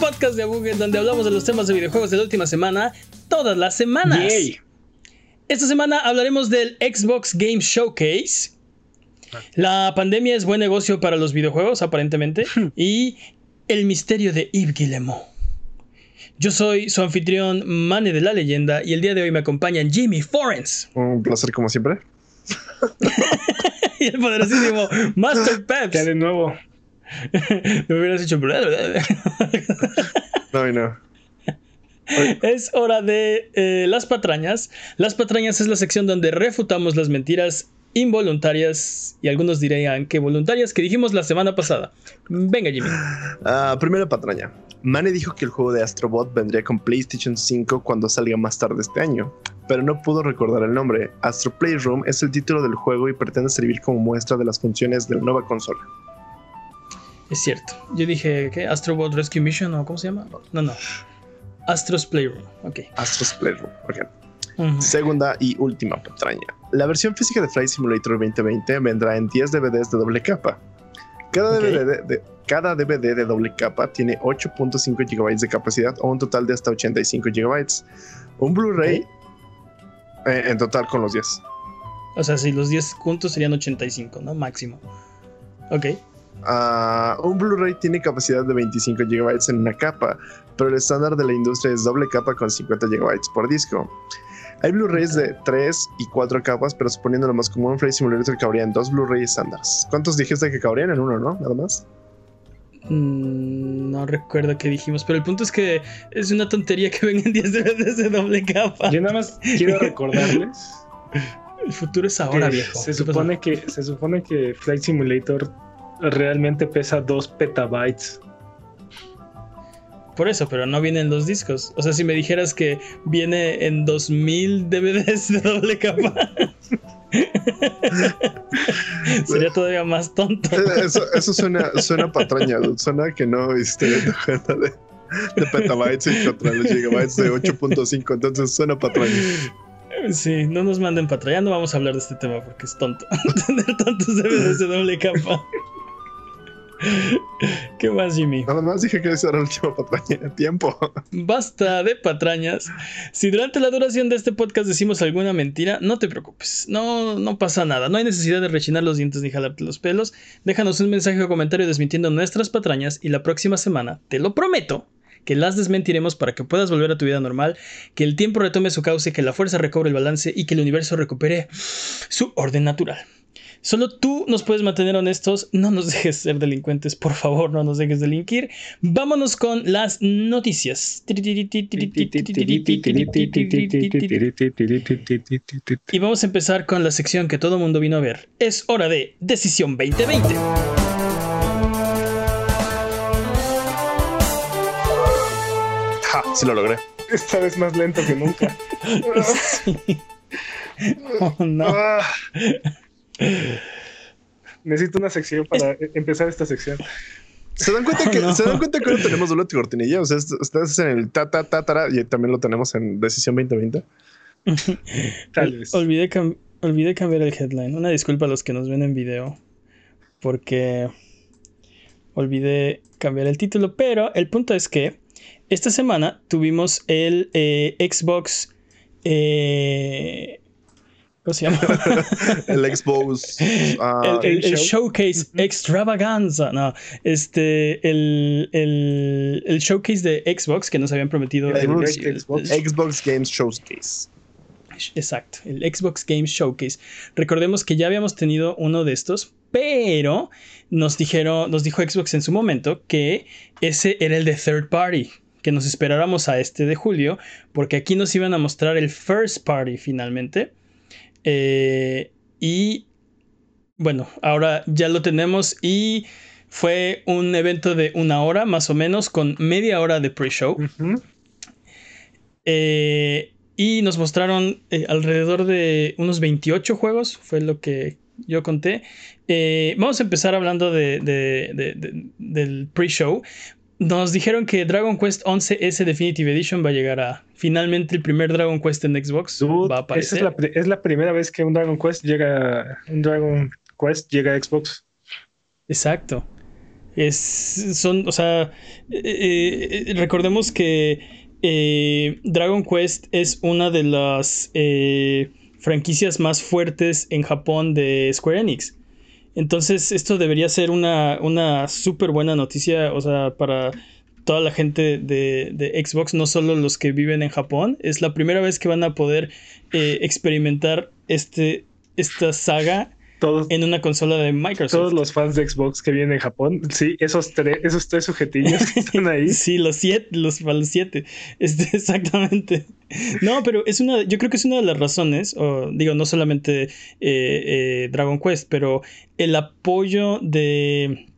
podcast de Boom, donde hablamos de los temas de videojuegos de la última semana, todas las semanas. Esta semana hablaremos del Xbox Game Showcase. La pandemia es buen negocio para los videojuegos, aparentemente. y el misterio de Yves Guillemot. Yo soy su anfitrión, Mane de la Leyenda, y el día de hoy me acompañan Jimmy Forens. Un placer, como siempre. y el poderosísimo Master Peps. Ya de nuevo. me hubieras dicho. no, no. Es hora de eh, las patrañas. Las patrañas es la sección donde refutamos las mentiras involuntarias y algunos dirían que voluntarias que dijimos la semana pasada. Venga, Jimmy. Uh, primera patraña. Mane dijo que el juego de Astrobot vendría con PlayStation 5 cuando salga más tarde este año, pero no pudo recordar el nombre. Astro Playroom es el título del juego y pretende servir como muestra de las funciones de la nueva consola. Es cierto. Yo dije, ¿qué? Astrobot Rescue Mission o cómo se llama? No, no. Astros Playroom. Ok. Astros Playroom. Ok. Segunda y última patraña. La versión física de Flight Simulator 2020 vendrá en 10 DVDs de doble capa. Cada, DVD, de, cada DVD de doble capa tiene 8.5 GB de capacidad o un total de hasta 85 GB. Un Blu-ray eh, en total con los 10. O sea, si los 10 juntos serían 85, ¿no? Máximo. Ok. Uh, un Blu-ray tiene capacidad de 25 GB en una capa, pero el estándar de la industria es doble capa con 50 GB por disco. Hay Blu-rays de 3 y 4 capas, pero suponiendo lo más común, Flight Simulator cabría en dos Blu-ray estándares. ¿Cuántos dijiste que cabrían en uno, no? Nada más. Mm, no recuerdo qué dijimos, pero el punto es que es una tontería que vengan 10 DVDs de doble capa. Yo nada más quiero recordarles. el futuro es ahora, viejo. Se supone, que, se supone que Flight Simulator realmente pesa 2 petabytes. Por eso, pero no viene en dos discos. O sea, si me dijeras que viene en 2000 DVDs de doble capa. Sería todavía más tonto. Eso, eso suena, suena patraña, suena que no hiciste de, de petabytes y contra los gigabytes de 8.5, entonces suena patraña. Sí, no nos manden patraña, no vamos a hablar de este tema porque es tonto tener tantos DVDs de doble capa. ¿Qué más, Jimmy? Nada más dije que esa era la última patraña. Tiempo. Basta de patrañas. Si durante la duración de este podcast decimos alguna mentira, no te preocupes. No, no pasa nada. No hay necesidad de rechinar los dientes ni jalarte los pelos. Déjanos un mensaje o comentario desmintiendo nuestras patrañas y la próxima semana, te lo prometo, que las desmentiremos para que puedas volver a tu vida normal, que el tiempo retome su cauce, que la fuerza recobre el balance y que el universo recupere su orden natural. Solo tú nos puedes mantener honestos. No nos dejes ser delincuentes, por favor, no nos dejes delinquir. Vámonos con las noticias. Y vamos a empezar con la sección que todo mundo vino a ver. Es hora de Decisión 2020. Ja, sí lo logré. Esta vez más lento que nunca. Oh, no. Necesito una sección para empezar esta sección. ¿Se dan cuenta que, ¿se dan cuenta que no tenemos doble cortinilla? O sea, estás en el ta ta ta ta y también lo tenemos en Decisión 2020. Tal vez. Olvidé, olvidé cambiar el headline. Una disculpa a los que nos ven en video. Porque olvidé cambiar el título. Pero el punto es que esta semana tuvimos el eh, Xbox eh, ¿Cómo se llama? el Xbox. Uh, el, showcase extravaganza. No, este. El, el, showcase de Xbox que nos habían prometido. Xbox. Xbox Games Showcase. Exacto, el Xbox Games Showcase. Recordemos que ya habíamos tenido uno de estos, pero nos dijeron, nos dijo Xbox en su momento que ese era el de third party, que nos esperáramos a este de julio, porque aquí nos iban a mostrar el first party finalmente. Eh, y bueno, ahora ya lo tenemos y fue un evento de una hora más o menos con media hora de pre-show. Eh, y nos mostraron eh, alrededor de unos 28 juegos, fue lo que yo conté. vamos a empezar hablando de, del pre-show. Nos dijeron que Dragon Quest 11S Definitive Edition va a llegar a finalmente el primer Dragon Quest en Xbox. va a aparecer. es, la, primera vez que un Dragon Quest llega un Dragon Quest llega a Xbox. Exacto. Es, son, o sea, eh, eh, recordemos que eh, Dragon Quest es una de las franquicias más fuertes en Japón de Square Enix. Entonces, esto debería ser una, una súper buena noticia, o sea, para toda la gente de, Xbox, no solo los que viven en Japón. Es la primera vez que van a poder experimentar este, esta saga en una consola de Microsoft. Todos los fans de Xbox que vienen en Japón, sí, esos tres, esos tres sujetillos que están ahí. sí, los siete, los, los siete. Este, exactamente. No, pero es una, yo creo que es una de las razones, o, digo, no solamente eh, eh, Dragon Quest, pero el apoyo de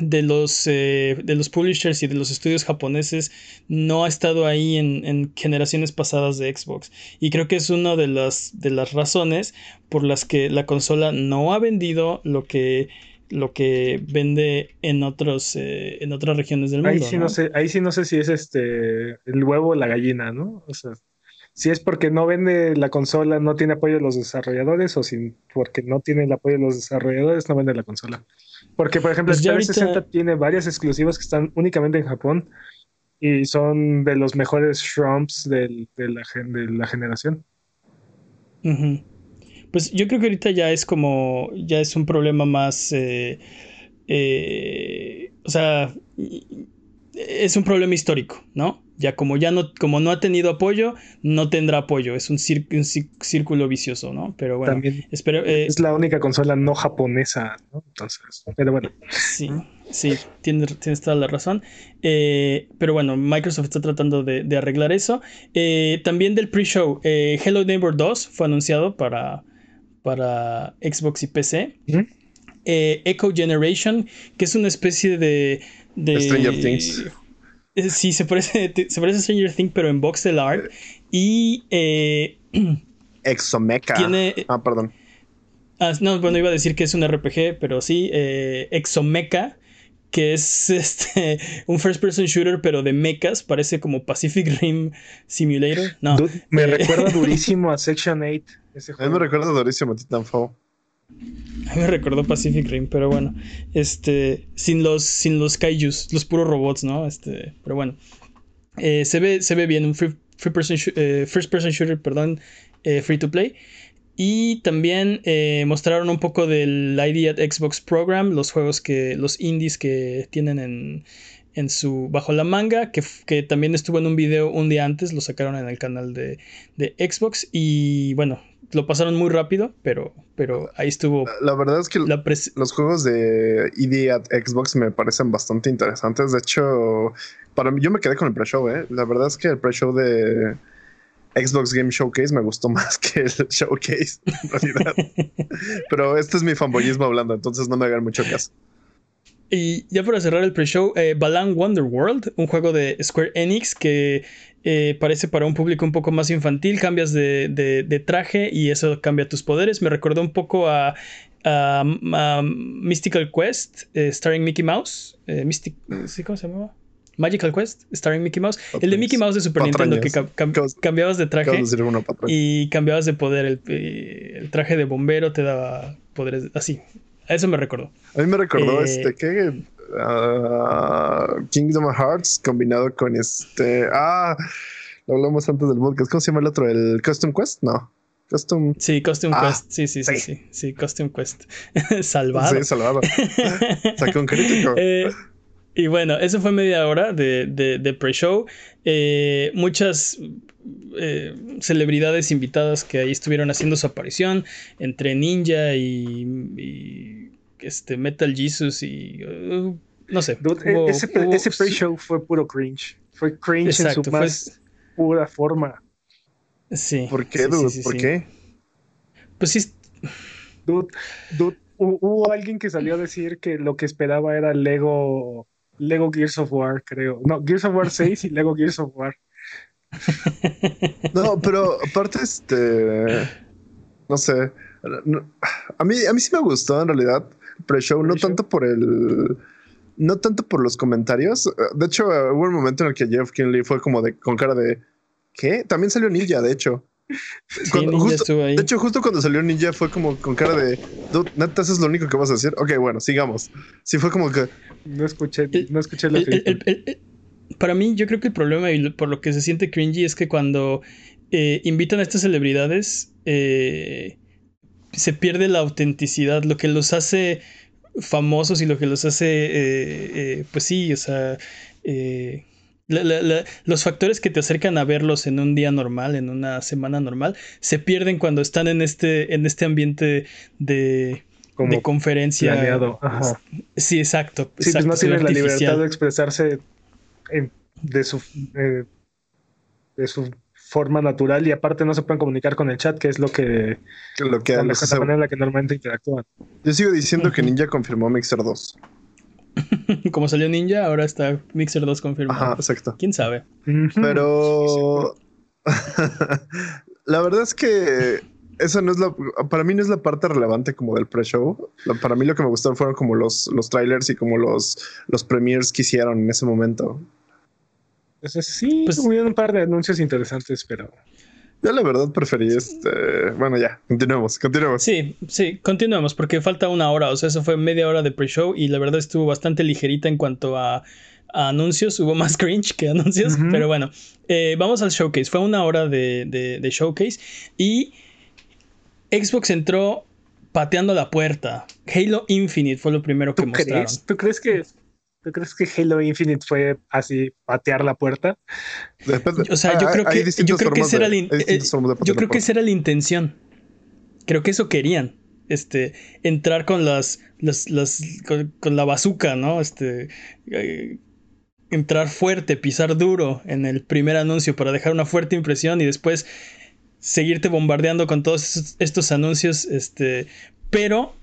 de los, eh, de los publishers y de los estudios japoneses no ha estado ahí en, generaciones pasadas de Xbox. Y creo que es una de las, de las razones por las que la consola no ha vendido lo que, lo que vende en, otros, eh, en otras regiones del mundo. Ahí sí ¿no? sé, ahí sí no sé si es este el huevo o la gallina, ¿no? O sea, si es porque no vende la consola, no tiene apoyo de los desarrolladores, o si porque no tiene el apoyo de los desarrolladores, no vende la consola. Porque, por ejemplo, pues el 360 tiene varias exclusivas que están únicamente en Japón y son de los mejores Shrumps de, la, de la generación. Pues yo creo que ahorita ya es como, ya es un problema más, eh, eh, o sea, es un problema histórico, ¿no? Ya como ya no, como no ha tenido apoyo, no tendrá apoyo. Es un, círculo vicioso, ¿no? Pero bueno, espero. Eh, es la única consola no japonesa, ¿no? Entonces, pero bueno. Sí, sí, tienes, toda la razón. Eh, pero bueno, Microsoft está tratando de, arreglar eso. Eh, también del pre-show, Hello Neighbor 2 fue anunciado para, para Xbox y PC. Echo Generation, que es una especie de. De Stranger Things eh, sí, se parece, se parece a Stranger Things, pero en voxel art. Y. Eh, Exomecha. Tiene, ah, perdón. Ah, no, bueno, iba a decir que es un RPG, pero sí. Eh, Exomecha, que es este, un first person shooter, pero de mechas. Parece como Pacific Rim Simulator. No. me eh, recuerda durísimo a Section 8. A mí me recuerda durísimo a Titanfall. Me recordó Pacific Rim, pero bueno. Este. Sin los, sin los kaijus, los puros robots, ¿no? Este. Pero bueno. Eh, se, ve, se ve bien. Un eh, first person shooter, perdón. Eh, free to play. Y también mostraron un poco del ID at Xbox Program, los juegos que. los indies que tienen en. En su bajo la manga, que, que también estuvo en un video un día antes, lo sacaron en el canal de, de Xbox. Y bueno, lo pasaron muy rápido, pero, pero ahí estuvo. La, verdad es que los juegos de ED at Xbox me parecen bastante interesantes. De hecho, para mí, yo me quedé con el pre-show, ¿eh? La verdad es que el pre-show de Xbox Game Showcase me gustó más que el showcase, en realidad. pero este es mi fanboyismo hablando, entonces no me hagan mucho caso. Y ya para cerrar el pre-show, eh, Balan Wonderworld, un juego de Square Enix que eh, parece para un público un poco más infantil, cambias de, traje y eso cambia tus poderes. Me recordó un poco a, Mystical Quest, eh, starring Mickey Mouse. Mystic, ¿Cómo se llamaba? Magical Quest, starring Mickey Mouse. El de Mickey Mouse de Super Nintendo, que cambiabas de traje y cambiabas de poder. El, el, traje de bombero te daba poderes así. A eso me recordó. A mí me recordó eh, este que ah, Kingdom Hearts combinado con este. Ah, lo hablamos antes del podcast. ¿Cómo se llama el otro? ¿El Custom Quest? No. Custom. Sí, Custom ah, Quest. Sí, sí, sí, sí. Sí, Custom Quest. salvado. Sí, salvado. Sacó un crítico. Eh, y bueno, eso fue media hora de, de, pre-show. Eh, muchas eh, celebridades invitadas que ahí estuvieron haciendo su aparición, entre Ninja y, este Metal Jesus y uh, no sé. E-, ese, pre-show fue puro cringe. Fue cringe en su más pura forma. Sí. ¿Por qué, dude? ¿Por qué? Pues sí. Dude, dude, hubo alguien que salió a decir que lo que esperaba era Lego Lego Gears of War, creo. No, Gears of War 6 y Lego Gears of War. No, pero aparte, este. No sé. a, mí, a mí sí me gustó en realidad pre-show, no tanto por el. No tanto por los comentarios. De hecho, hubo un momento en el que Jeff Kinley fue como de con cara de. ¿Qué? También salió Ninja, de hecho. Sí, Ninja justo, De hecho, justo cuando salió Ninja fue como con cara de. neta, eso es lo único que vas a decir. Ok, bueno, sigamos. Sí, fue como que. No escuché, no escuché la Para mí, yo creo que el problema y por lo que se siente cringy es que cuando eh, invitan a estas celebridades, eh, se pierde la autenticidad, lo que los hace famosos y lo que los hace, eh, pues sí, o sea, los factores que te acercan a verlos en un día normal, en una semana normal, se pierden cuando están en este, en este ambiente de, de conferencia. Sí, exacto. Sí, pues no tienen la libertad de expresarse de, su, eh, de su forma natural y aparte no se pueden comunicar con el chat, que es lo que, lo que la, manera en la que normalmente interactúan. Yo sigo diciendo que Ninja confirmó Mixer 2. Como salió Ninja, ahora está Mixer 2 confirmado. Ajá, exacto. ¿Quién sabe? Pero la verdad es que esa no es la para mí no es la parte relevante como del pre-show. Para mí lo que me gustó fueron como los, los trailers y como los, los premiers que hicieron en ese momento. Sí, pues, hubieron un par de anuncios interesantes, pero yo la verdad preferí este. Bueno, ya, continuemos, continuemos. Sí, sí, continuemos, porque falta una hora. O sea, eso fue media hora de pre-show y la verdad estuvo bastante ligerita en cuanto a, anuncios. Hubo más cringe que anuncios, pero bueno. Eh, vamos al showcase. Fue una hora de, de, showcase y Xbox entró pateando la puerta. Halo Infinite fue lo primero que mostraron. ¿Tú crees que ¿Tú crees que Halo Infinite fue así patear la puerta? o sea, yo creo que, yo creo que esa era la, eh, yo creo que esa era la intención. Creo que eso querían. Este, entrar con las, las, las con, la bazuca, ¿no? Este, eh, entrar fuerte, pisar duro en el primer anuncio para dejar una fuerte impresión y después seguirte bombardeando con todos estos anuncios, este, pero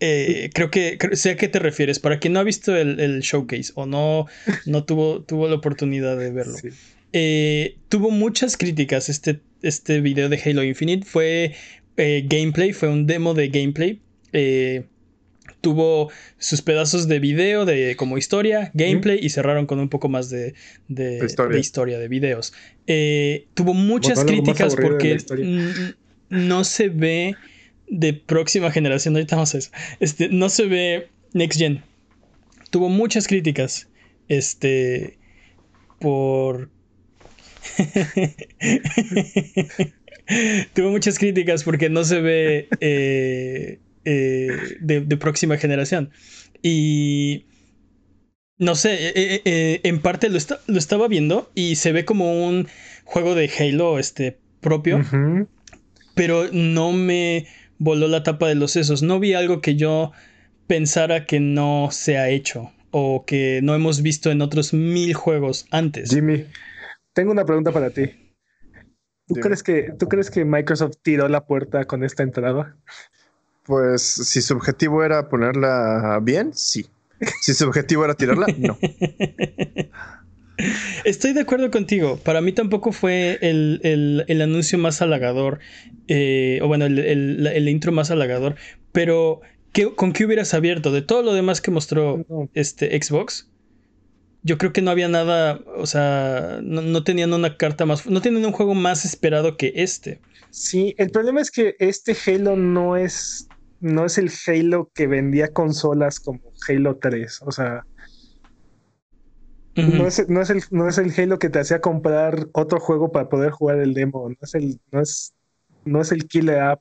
eh, creo que sé a qué te refieres. Para quien no ha visto el, showcase o no, no tuvo, tuvo la oportunidad de verlo. Eh, tuvo muchas críticas este, este video de Halo Infinite. Fue eh, gameplay, fue un demo de gameplay. tuvo sus pedazos de video de como historia, gameplay y cerraron con un poco más de, de, historia. de, videos. tuvo muchas críticas porque no se ve de próxima generación, ahorita vamos a eso. Este, no se ve Next Gen. Tuvo muchas críticas. Este. Por. Tuvo muchas críticas porque no se ve eh, eh, de, próxima generación. Y. No sé, eh, en parte lo, lo, estaba viendo y se ve como un juego de Halo este, propio. Pero no me voló la tapa de los sesos. No vi algo que yo pensara que no se ha hecho o que no hemos visto en otros mil juegos antes. Jimmy, tengo una pregunta para ti. ¿Tú, crees que, ¿Tú crees que Microsoft tiró la puerta con esta entrada? Pues si su objetivo era ponerla bien, sí. Si su objetivo era tirarla, no. Estoy de acuerdo contigo. Para mí tampoco fue el, anuncio más halagador, eh, o bueno, el, intro más halagador, pero ¿con qué hubieras abierto? De todo lo demás que mostró este Xbox, yo creo que no había nada, o sea, no, tenían una carta más, no tienen un juego más esperado que este. Sí, el problema es que este Halo no es, no es el Halo que vendía consolas como Halo 3, o sea no, es, no, es el, no es el Halo que te hacía comprar otro juego para poder jugar el demo. No es el, no es, no es el killer app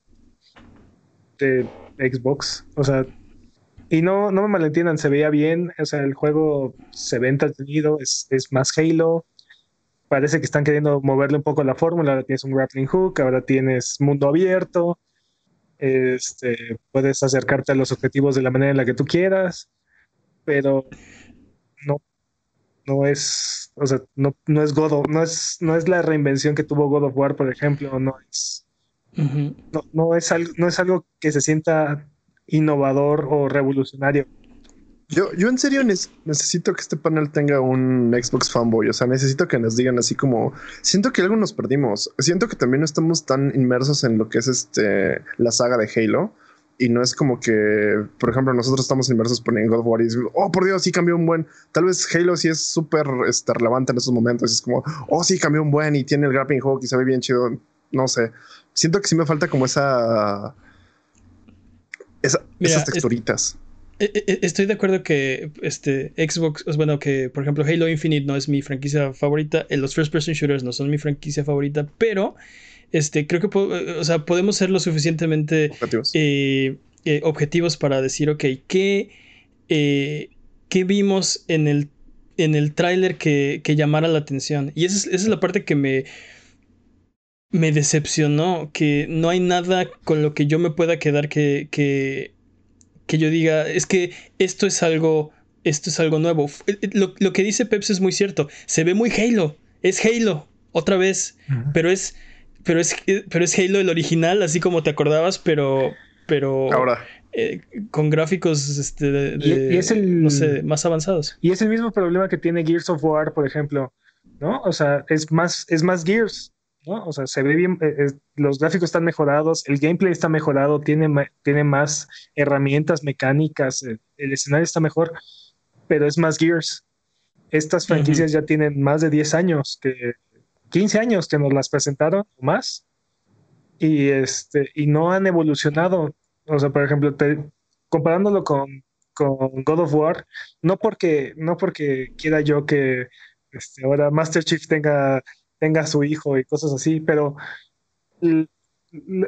de Xbox. O sea, y no, no me malentiendan, se veía bien. O sea, el juego se ve entretenido, es, es más Halo. Parece que están queriendo moverle un poco la fórmula. Ahora tienes un grappling hook, ahora tienes mundo abierto. Este, puedes acercarte a los objetivos de la manera en la que tú quieras. Pero no es, o sea, no, no es God of, no es, no es la reinvención que tuvo God of War, por ejemplo, no es, no, no, es algo, no es algo que se sienta innovador o revolucionario. Yo, yo en serio necesito que este panel tenga un Xbox fanboy, o sea, necesito que nos digan así como, siento que algo nos perdimos, siento que también no estamos tan inmersos en lo que es este, la saga de Halo, y no es como que, por ejemplo, nosotros estamos inmersos en God of War y es, oh, por Dios, sí cambió un buen. Tal vez Halo sí es súper este, relevante en esos momentos. Es como, oh, sí cambió un buen y tiene el grappling hook y se ve bien chido. No sé. Siento que sí me falta como esa. esas texturitas. E, e, estoy de acuerdo que este Xbox, bueno, que por ejemplo Halo Infinite no es mi franquicia favorita, eh, los first person shooters no son mi franquicia favorita, pero este creo que o sea, podemos ser lo suficientemente objetivos, eh, eh, objetivos para decir, ok, ¿qué, ¿qué, vimos en el, en el tráiler que, que, llamara la atención? Y esa es, esa es la parte que me, me decepcionó, que no hay nada con lo que yo me pueda quedar que, que que yo diga, es que esto es algo, esto es algo nuevo. Eh, eh, lo, que dice Peps es muy cierto. Se ve muy Halo. Es Halo, otra vez. Pero es. Pero es, eh, pero es Halo el original, así como te acordabas, pero. Pero. Ahora. con gráficos este, y, es el, no sé, más avanzados. Y es el mismo problema que tiene Gears of War, por ejemplo. ¿No? O sea, es más, es más Gears. O sea, se ve bien, eh, los gráficos están mejorados, el gameplay está mejorado, tiene, tiene más herramientas mecánicas, eh, el escenario está mejor, pero es más Gears. Estas franquicias ya tienen más de 10 años, que 15 años que nos las presentaron o más, y, este, y no han evolucionado. O sea, por ejemplo, comparándolo con, con God of War, no porque, no porque quiera yo que este, ahora Master Chief tenga tenga su hijo y cosas así, pero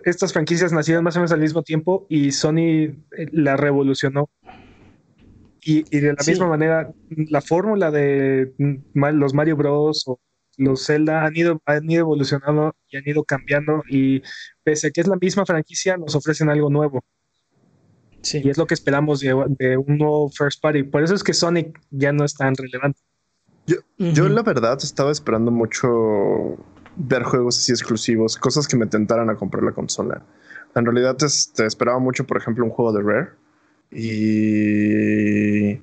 estas franquicias nacieron más o menos al mismo tiempo y Sony eh, la revolucionó. Y, de la misma manera, la fórmula de los Mario Bros. o los Zelda han ido, han ido evolucionando y han ido cambiando y pese a que es la misma franquicia, nos ofrecen algo nuevo. Sí. Y es lo que esperamos de, de, un nuevo First Party. Por eso es que Sonic ya no es tan relevante. Yo, la verdad estaba esperando mucho ver juegos así exclusivos, cosas que me tentaran a comprar la consola. En realidad este, esperaba mucho, por ejemplo, un juego de Rare. Y...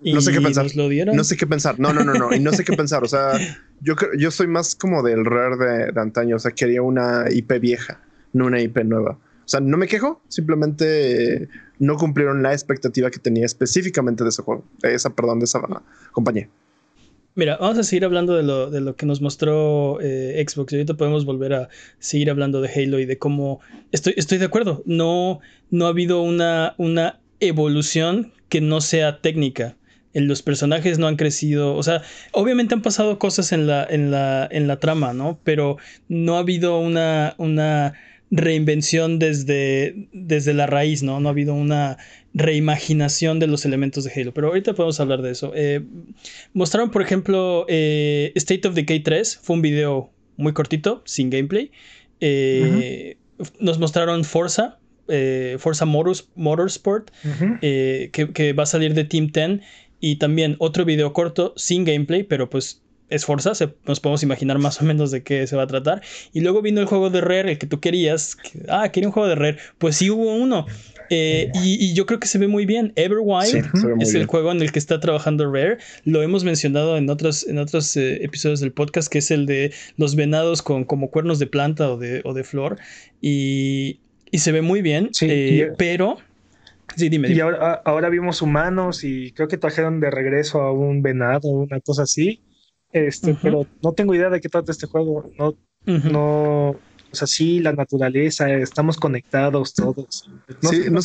No sé qué pensar. No sé qué pensar. No, no, no, no. Y no sé qué pensar. O sea, yo, yo soy más como del Rare de, de antaño. O sea, quería una IP vieja, no una IP nueva. O sea, no me quejo, simplemente no cumplieron la expectativa que tenía específicamente de ese juego, de esa, perdón, de esa compañía. Mira, vamos a seguir hablando de lo, de lo que nos mostró eh, Xbox. Y ahorita podemos volver a seguir hablando de Halo y de cómo. Estoy, estoy de acuerdo. No, no ha habido una, una evolución que no sea técnica. Los personajes no han crecido. O sea, obviamente han pasado cosas en la, en la, en la trama, ¿no? Pero no ha habido una. una reinvención desde, desde la raíz, ¿no? No ha habido una reimaginación de los elementos de Halo, pero ahorita podemos hablar de eso. Eh, mostraron, por ejemplo, eh, State of Decay 3, fue un video muy cortito, sin gameplay. Eh, nos mostraron Forza, Forza Motorsport, que, que, va a salir de Team 10, y también otro video corto, sin gameplay, pero pues es Forza, nos podemos imaginar más o menos de qué se va a tratar. Y luego vino el juego de Rare, el que tú querías. ah, quería un juego de Rare. Pues sí hubo uno. Eh, y, yo creo que se ve muy bien. Everwild es el juego en el que está trabajando Rare. Lo hemos mencionado en otros, en otros eh, episodios del podcast, que es el de los venados con como cuernos de planta o de, o de flor. Y, y se ve muy bien. Eh, pero. Sí, dime, Y ahora, ahora vimos humanos y creo que trajeron de regreso a un venado, una cosa así. Este, pero no tengo idea de qué trata este juego. No, no, o sea, sí, la naturaleza, estamos conectados todos. No, sí, no,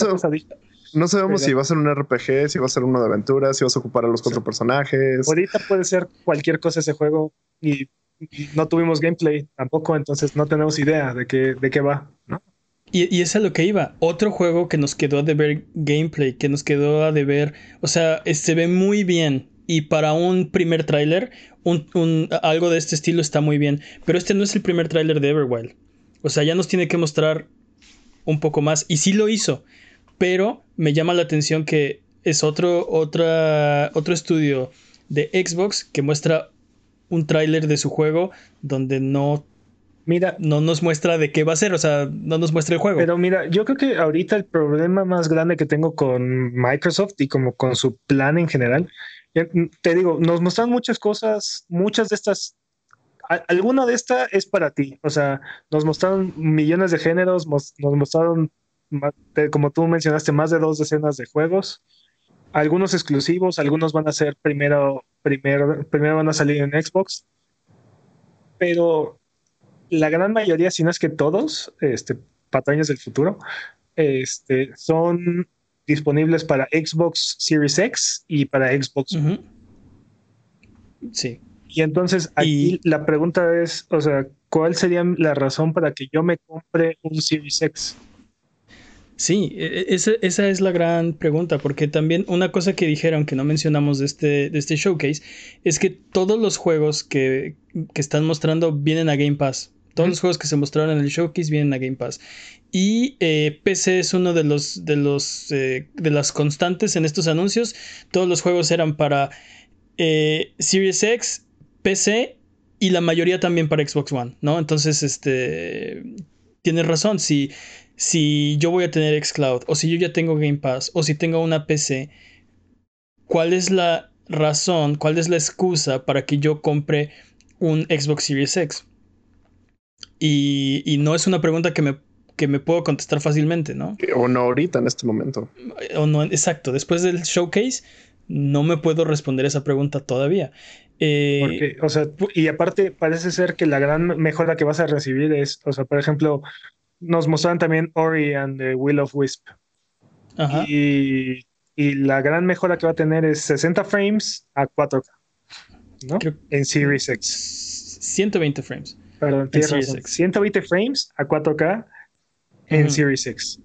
no sabemos si va a ser un RPG, si va a ser uno de aventuras, si vas a ocupar a los cuatro personajes. Ahorita puede ser cualquier cosa ese juego y, no tuvimos gameplay tampoco, entonces no tenemos idea de qué, de qué va, ¿no? Y, y es a lo que iba. Otro juego que nos quedó a deber gameplay, que nos quedó a deber. O sea, se ve muy bien. Y para un primer tráiler, un, algo de este estilo está muy bien. Pero este no es el primer tráiler de Everwild. O sea, ya nos tiene que mostrar un poco más. Y sí lo hizo. Pero me llama la atención que es otro, otra, otro estudio de Xbox que muestra un tráiler de su juego donde no Mira, no nos muestra de qué va a ser, o sea, no nos muestra el juego. Pero mira, yo creo que ahorita el problema más grande que tengo con Microsoft y como con su plan en general te digo, nos mostraron muchas cosas, muchas de estas, alguna de estas es para ti, o sea, nos mostraron millones de géneros, nos, mostraron, como tú mencionaste, más de dos decenas de juegos, algunos exclusivos, algunos van a ser primero, primero, primero van a salir en Xbox, pero la gran mayoría, si no es que todos, este, patrañas del futuro, este, son disponibles para Xbox Series X y para Xbox. Sí. Y entonces aquí la pregunta es, o sea, ¿cuál sería la razón para que yo me compre un Series X? Sí, e, e, esa, es la gran pregunta, porque también una cosa que dijeron que no mencionamos de este, de este showcase es que todos los juegos que, están mostrando vienen a Game Pass. Todos los juegos que se mostraron en el showcase vienen a Game Pass. Y eh, PC es uno de los de los eh, de las constantes en estos anuncios. Todos los juegos eran para eh, Series X, PC y la mayoría también para Xbox One, ¿no? Entonces, este tienes razón. Si si yo voy a tener Xcloud o si yo ya tengo Game Pass o si tengo una PC, ¿cuál es la razón, cuál es la excusa para que yo compre un Xbox Series X? Y, no es una pregunta que me, que me puedo contestar fácilmente, ¿no? O no ahorita, en este momento. O no, exacto. Después del showcase, no me puedo responder esa pregunta todavía. Eh, Porque, o sea, y aparte parece ser que la gran mejora que vas a recibir es, o sea, por ejemplo, nos mostraron también Ori and the Will of Wisp. Y, la gran mejora que va a tener es 60 frames a 4K. ¿no? en Series X. 120 frames. Perdón, en Series X. 120 frames a 4K en Series X.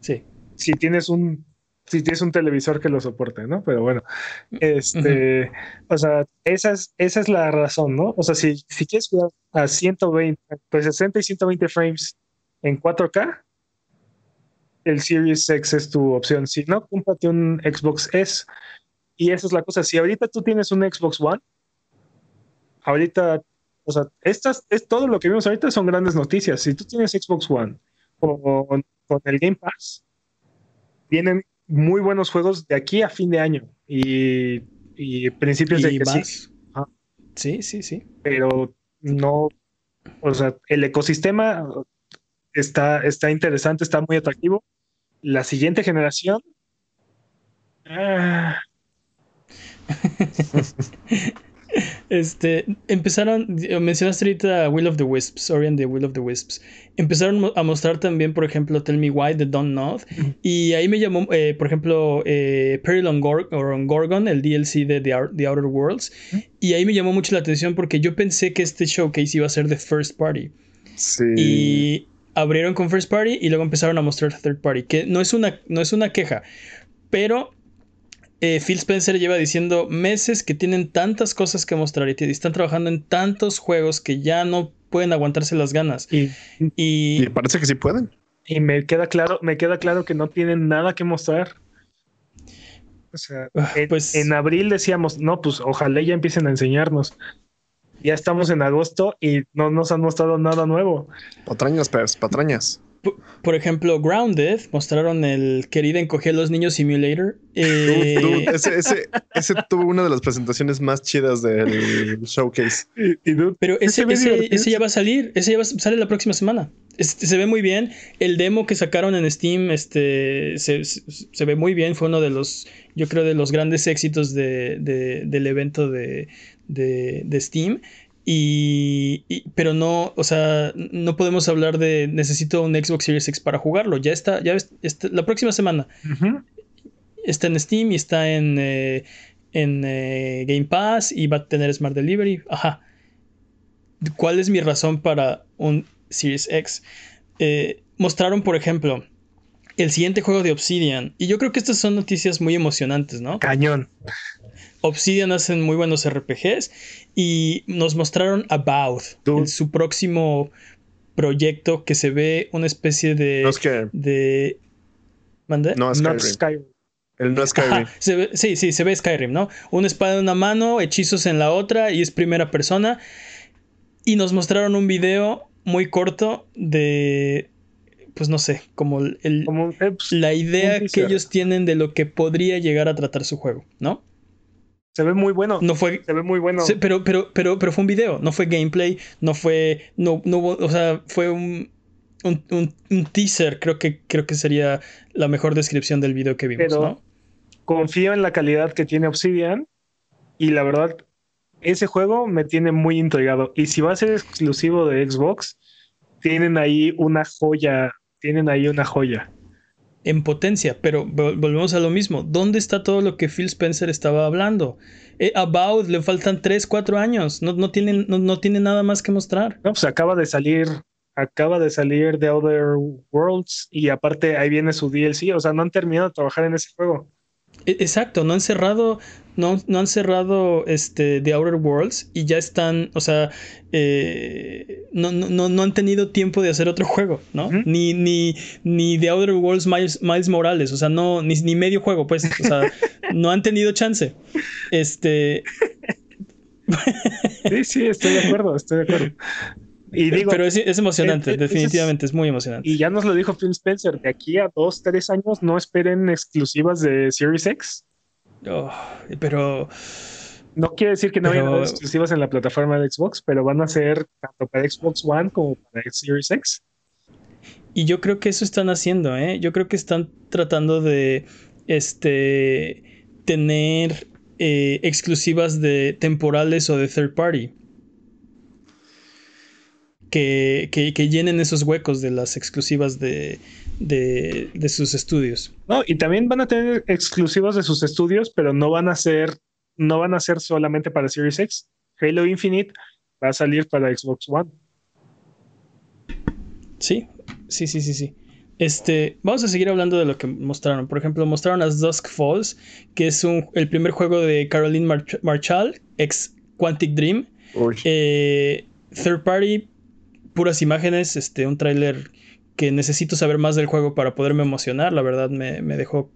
Sí. Si tienes un si tienes un televisor que lo soporte, ¿no? Pero bueno, este, o sea, esa es, esa es la razón, ¿no? O sea, si, si quieres jugar a 120, pues 60 y 120 frames en 4K, el Series X es tu opción. Si no, cómprate un Xbox S. Y esa es la cosa. Si ahorita tú tienes un Xbox One, ahorita, o sea, estas, es todo lo que vimos ahorita son grandes noticias. Si tú tienes Xbox One con, con el Game Pass, vienen muy buenos juegos de aquí a fin de año y, principios de que sí. Sí, sí, sí. Pero no, o sea, el ecosistema está, está interesante, está muy atractivo. La siguiente generación. Ah. Este, empezaron, mencionaste ahorita Will of the Wisps, Ori and the Will of the Wisps. Empezaron a mostrar también, por ejemplo, Tell Me Why, The Don't Know. Y ahí me llamó, eh, por ejemplo, eh, Peril on, Gorgon, el DLC de The, Outer Worlds. Y ahí me llamó mucho la atención porque yo pensé que este showcase iba a ser de First Party. Sí. Y abrieron con First Party y luego empezaron a mostrar Third Party, que no es una, no es una queja, pero eh, Phil Spencer lleva diciendo meses que tienen tantas cosas que mostrar y están trabajando en tantos juegos que ya no pueden aguantarse las ganas. Y, y, parece que sí pueden. Y me queda claro, me queda claro que no tienen nada que mostrar. O sea, ah, pues, en abril decíamos, no, pues ojalá ya empiecen a enseñarnos ya estamos en agosto y no nos han mostrado nada nuevo. Patrañas, pues, patrañas. Por ejemplo, Grounded mostraron el querido encoger los niños simulator. Eh, ese, tuvo una de las presentaciones más chidas del showcase. Pero ese, ya va a salir, ese ya va salir la próxima semana. Este, se ve muy bien. El demo que sacaron en Steam este, se, ve muy bien. Fue uno de los, yo creo, de los grandes éxitos del evento de, de, Steam. Y, pero no, o sea, no podemos hablar de necesito un Xbox Series X para jugarlo. Ya está, ya está, la próxima semana. Está en Steam y está en, eh, en eh, Game Pass y va a tener Smart Delivery. Ajá. ¿Cuál es mi razón para un Series X? Eh, mostraron, por ejemplo, el siguiente juego de Obsidian. Y yo creo que estas son noticias muy emocionantes, ¿no? Cañón. Obsidian hacen muy buenos RPGs y nos mostraron About, su próximo proyecto que se ve una especie de. No Skyrim. De. ¿Mande? No Skyrim. El no Skyrim. sí, sí, se ve Skyrim, ¿no? Una espada en una mano, hechizos en la otra y es primera persona. Y nos mostraron un video muy corto de. Pues no sé, como, el, eh, pues, la idea que ellos tienen de lo que podría llegar a tratar su juego, ¿no? Se ve muy bueno. No fue. Se ve muy bueno. pero, pero, pero, pero fue un video, no fue gameplay, no fue. No, no o sea, fue un, un, teaser. Creo que, creo que sería la mejor descripción del video que vimos, ¿no? Confío en la calidad que tiene Obsidian. Y la verdad, ese juego me tiene muy intrigado. Y si va a ser exclusivo de Xbox, tienen ahí una joya. Tienen ahí una joya. En potencia, pero volvemos a lo mismo. ¿Dónde está todo lo que Phil Spencer estaba hablando? Eh, About le faltan 3, 4 años, no, no, tiene, no, tiene nada más que mostrar. No, pues acaba de salir, acaba de salir de Other Worlds y aparte ahí viene su DLC, o sea, no han terminado de trabajar en ese juego. E, exacto, no han cerrado, no, no han cerrado este The Outer Worlds y ya están, o sea, eh, no, no, no, han tenido tiempo de hacer otro juego, ¿no? Ni, ni, ni The Outer Worlds Miles, Morales, o sea, no, ni, ni, medio juego, pues, o sea, no han tenido chance. Este. sí, sí, estoy de acuerdo, estoy de acuerdo. Y digo, Pero es, emocionante, definitivamente es, muy emocionante. Y ya nos lo dijo Phil Spencer, de aquí a dos, tres años no esperen exclusivas de Series X. Oh, pero... No quiere decir que no a haber exclusivas en la plataforma de Xbox, pero van a ser tanto para Xbox One como para Series X. Y yo creo que eso están haciendo, ¿eh? Yo creo que están tratando de este, tener eh, exclusivas de temporales o de third party que, llenen esos huecos de las exclusivas de, de, sus estudios. No, y también van a tener exclusivas de sus estudios, pero no van a ser, no van a ser solamente para Series X. Halo Infinite va a salir para Xbox One. Sí, sí, sí, sí, sí. Este, vamos a seguir hablando de lo que mostraron. Por ejemplo, mostraron As Dusk Falls, que es un, el primer juego de Caroline Marchal, ex Quantic Dream. Eh, third Party puras imágenes, este, un tráiler que necesito saber más del juego para poderme emocionar. La verdad me, dejó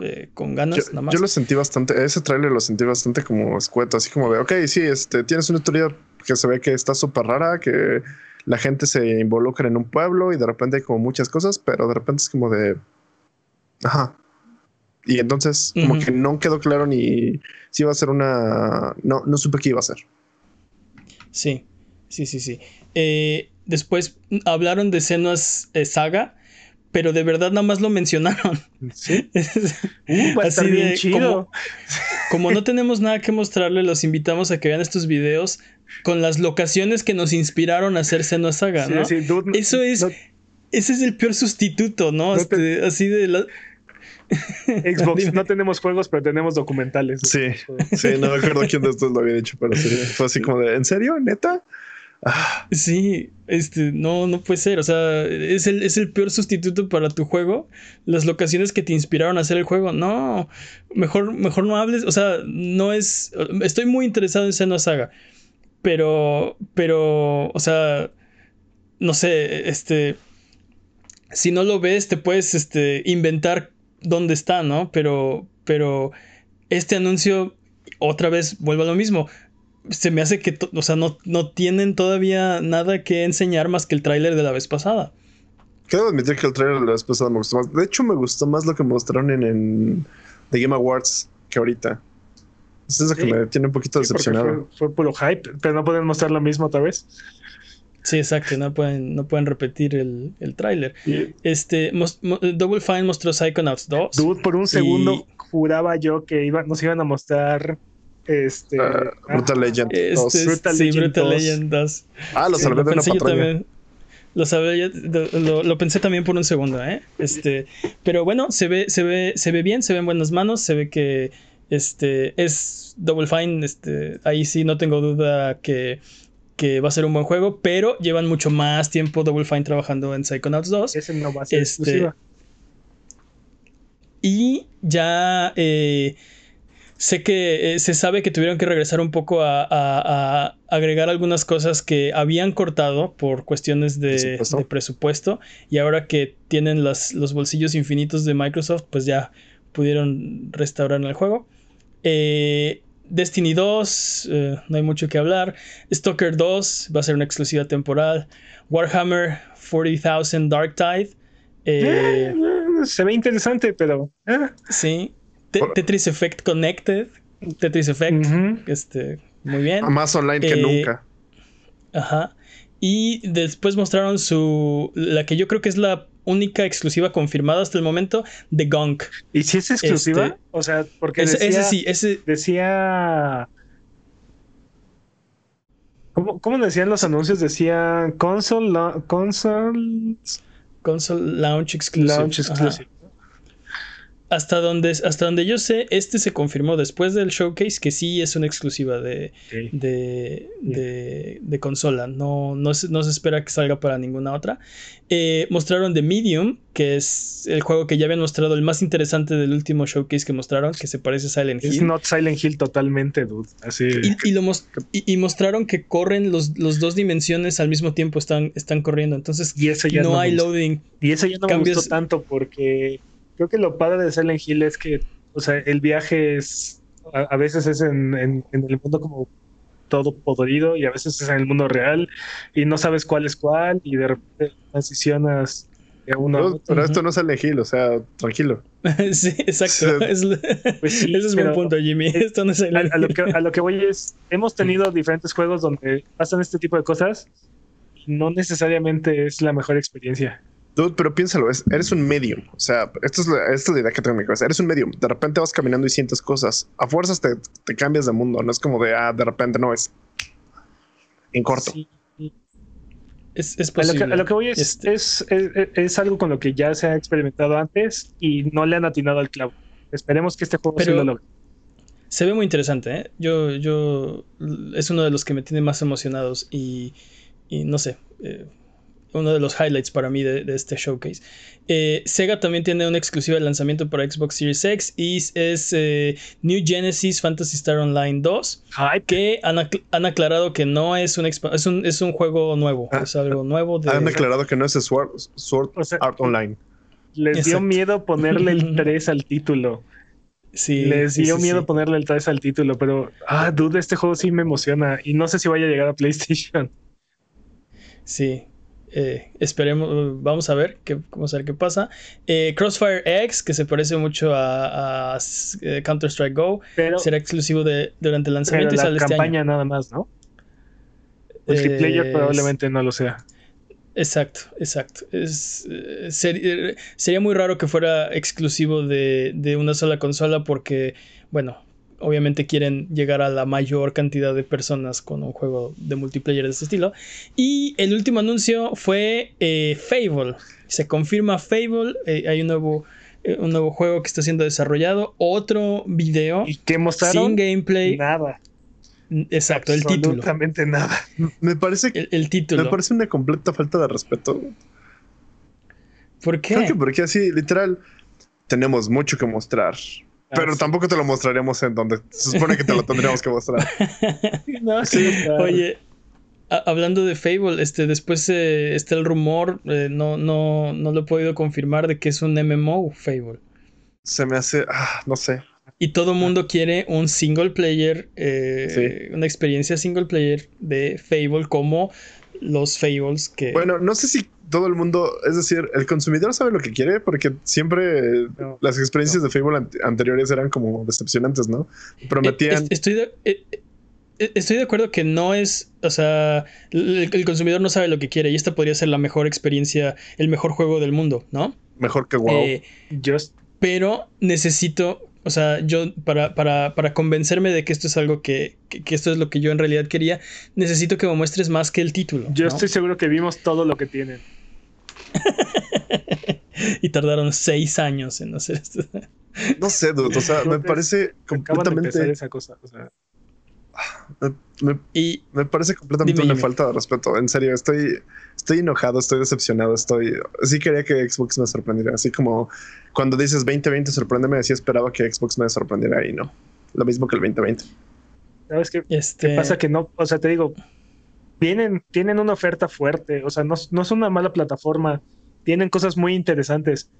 eh, con ganas yo, nada más. Yo lo sentí bastante, ese tráiler lo sentí bastante como escueto, así como de, ok, sí, este, tienes una historia que se ve que está súper rara, que la gente se involucra en un pueblo y de repente hay como muchas cosas, pero de repente es como de, ajá. Y entonces como que no quedó claro ni si iba a ser una, no, no supe qué iba a ser. Sí, sí, sí, sí. Eh, Después hablaron de Senua's eh, Saga, pero de verdad nada más lo mencionaron. Sí. Uh, Así de, chido. Como, no tenemos nada que mostrarle, los invitamos a que vean estos videos con las locaciones que nos inspiraron a hacer Senua's Saga, ¿no? Eso es. ese es el peor sustituto, ¿no? Este, así de la. Xbox, no tenemos juegos, pero tenemos documentales. Sí, sí, no me acuerdo quién de estos lo había hecho, pero fue así como de, ¿en serio? ¿Neta? Sí, este, no, no puede ser. O sea, es el, es el peor sustituto para tu juego. Las locaciones que te inspiraron a hacer el juego. No, mejor, mejor no hables. O sea, no es. Estoy muy interesado en Senua Saga. Pero, pero, o sea, no sé, este. Si no lo ves, te puedes este, inventar dónde está, ¿no? Pero, pero este anuncio, otra vez, vuelve a lo mismo se me hace que, o sea, no, no tienen todavía nada que enseñar más que el tráiler de la vez pasada. Quiero admitir que el tráiler de la vez pasada me gustó más. De hecho, me gustó más lo que mostraron en, en The Game Awards que ahorita. Es eso que me tiene un poquito decepcionado. Fue, puro hype, pero no pueden mostrar lo mismo otra vez. Sí, exacto, no pueden, no pueden repetir el, el tráiler. Este, Double Fine mostró Psychonauts 2. Dude, por un segundo juraba yo que iba, nos iban a mostrar este, uh, Brutal Legend 2. Este, Brutal sí, Legend Brutal 2. Legend 2. Ah, lo salvé de una patraña. Lo, sabía, lo, lo, pensé también por un segundo, ¿eh? Este, pero bueno, se ve, se ve, se ve bien, se ve en buenas manos, se ve que este es Double Fine, este, ahí sí no tengo duda que, que va a ser un buen juego, pero llevan mucho más tiempo Double Fine trabajando en Psychonauts 2. Ese no va a ser este, Y ya eh, Sé que eh, se sabe que tuvieron que regresar un poco a, agregar algunas cosas que habían cortado por cuestiones de presupuesto, y ahora que tienen los bolsillos infinitos de Microsoft, pues ya pudieron restaurar el juego. Eh, Destiny 2, eh, no hay mucho que hablar. Stalker 2 va a ser una exclusiva temporal. Warhammer 40,000 Dark Tide. se ve interesante, pero. Sí. Tetris Effect Connected. Tetris Effect. este, muy bien. Más online que eh, nunca. Ajá. Y después mostraron su. La que yo creo que es la única exclusiva confirmada hasta el momento, The Gunk. ¿Y si es exclusiva? Este, o sea, porque ese, decía, sí, ese... decía. ¿Cómo, ¿Cómo, decían los anuncios? Decían console, console, console launch exclusive. Launch exclusive. Hasta donde, hasta donde yo sé, este se confirmó después del showcase que sí es una exclusiva de, de, de, consola. No, no, se, no se espera que salga para ninguna otra. Eh, mostraron The Medium, que es el juego que ya habían mostrado, el más interesante del último showcase que mostraron, que se parece a Silent Hill. Es not Silent Hill totalmente, dude. Así. Y, lo y, mostraron que corren los, los, dos dimensiones al mismo tiempo, están, están corriendo. Entonces, y eso ya no, hay loading. Y eso ya no me gustó tanto porque creo que lo padre de Silent Hill es que, o sea, el viaje es, a, veces es en, en, el mundo como todo podrido y a veces es en el mundo real y no sabes cuál es cuál y de repente transicionas de uno Pero esto no es Silent Hill, o sea, tranquilo. sí, exacto. pues sí, ese es mi punto, Jimmy. Esto no es Silent a, a, lo que, a lo que voy es, hemos tenido diferentes juegos donde pasan este tipo de cosas y no necesariamente es la mejor experiencia. Dude, pero piénsalo, eres un medium. O sea, esto es, la, esta es la idea que tengo en mi cabeza. Eres un medium. De repente vas caminando y sientes cosas. A fuerzas te, te cambias de mundo. No es como de, ah, de repente no es. En corto. Es, es posible. A lo, que, voy este es, es, es, algo con lo que ya se ha experimentado antes y no le han atinado al clavo. Esperemos que este juego se lo logre. Se ve muy interesante, ¿eh? Yo, yo. Es uno de los que me tiene más emocionados y. y no sé. Eh, uno de los highlights para mí de, este showcase. Eh, Sega también tiene una exclusiva de lanzamiento para Xbox Series X y es eh, New Genesis Fantasy Star Online 2, que han, aclarado que no es un, es un, es un juego nuevo, ah, es algo nuevo. han aclarado que no es Sword, Art Online. Les dio miedo ponerle el 3 al título. Sí, Les dio miedo ponerle el 3 al título, pero, ah, dude, este juego sí me emociona y no sé si vaya a llegar a PlayStation. Sí, eh, esperemos, vamos a ver qué, vamos a ver qué pasa. Eh, Crossfire X, que se parece mucho a, eh, Counter Strike Go, será exclusivo de, durante el lanzamiento y sale la este campaña nada más, ¿no? Multiplayer probablemente no lo sea. Exacto, exacto. Es, sería muy raro que fuera exclusivo de, de una sola consola porque, bueno, obviamente quieren llegar a la mayor cantidad de personas con un juego de multiplayer de este estilo. Y el último anuncio fue eh, Fable. Se confirma Fable. Eh, hay un nuevo, eh, un nuevo juego que está siendo desarrollado. Otro video. ¿Y qué mostraron? Sin gameplay. Nada. Exacto, el título. Absolutamente nada. Me parece el, el, título. Me parece una completa falta de respeto. ¿Por qué? Creo que porque así, literal, tenemos mucho que mostrar. Pero tampoco te lo mostraremos en donde se supone que te lo tendríamos que mostrar. Oye, hablando de Fable, este, después eh, está el rumor, eh, no, no, no lo he podido confirmar de que es un MMO Fable. Se me hace, ah, no sé. Y todo el mundo quiere un single player, eh, una experiencia single player de Fable como los Fables que... Bueno, no sé si todo el mundo, es decir, el consumidor sabe lo que quiere porque siempre las experiencias de Fable anteriores eran como decepcionantes, ¿no? Prometían... Estoy de, eh, eh, estoy de acuerdo que no es, o sea, el, consumidor no sabe lo que quiere y esta podría ser la mejor experiencia, el mejor juego del mundo, ¿no? Mejor que WoW. Eh, pero necesito o sea, yo para, para, para convencerme de que esto es algo que, que, esto es lo que yo en realidad quería, necesito que me muestres más que el título. Yo estoy seguro que vimos todo lo que tienen. y tardaron seis años en hacer esto. No sé, dude, o sea, me parece completamente... esa cosa, o sea... Me, y me parece completamente una falta de respeto. En serio, estoy, estoy enojado, estoy decepcionado, estoy. Sí quería que Xbox me sorprendiera. Así como cuando dices 2020 sorpréndeme, así esperaba que Xbox me sorprendiera y no. Lo mismo que el 2020. ¿Sabes qué, este... pasa? Que no, o sea, te digo, tienen, tienen una oferta fuerte, o sea, no, no es una mala plataforma, tienen cosas muy interesantes,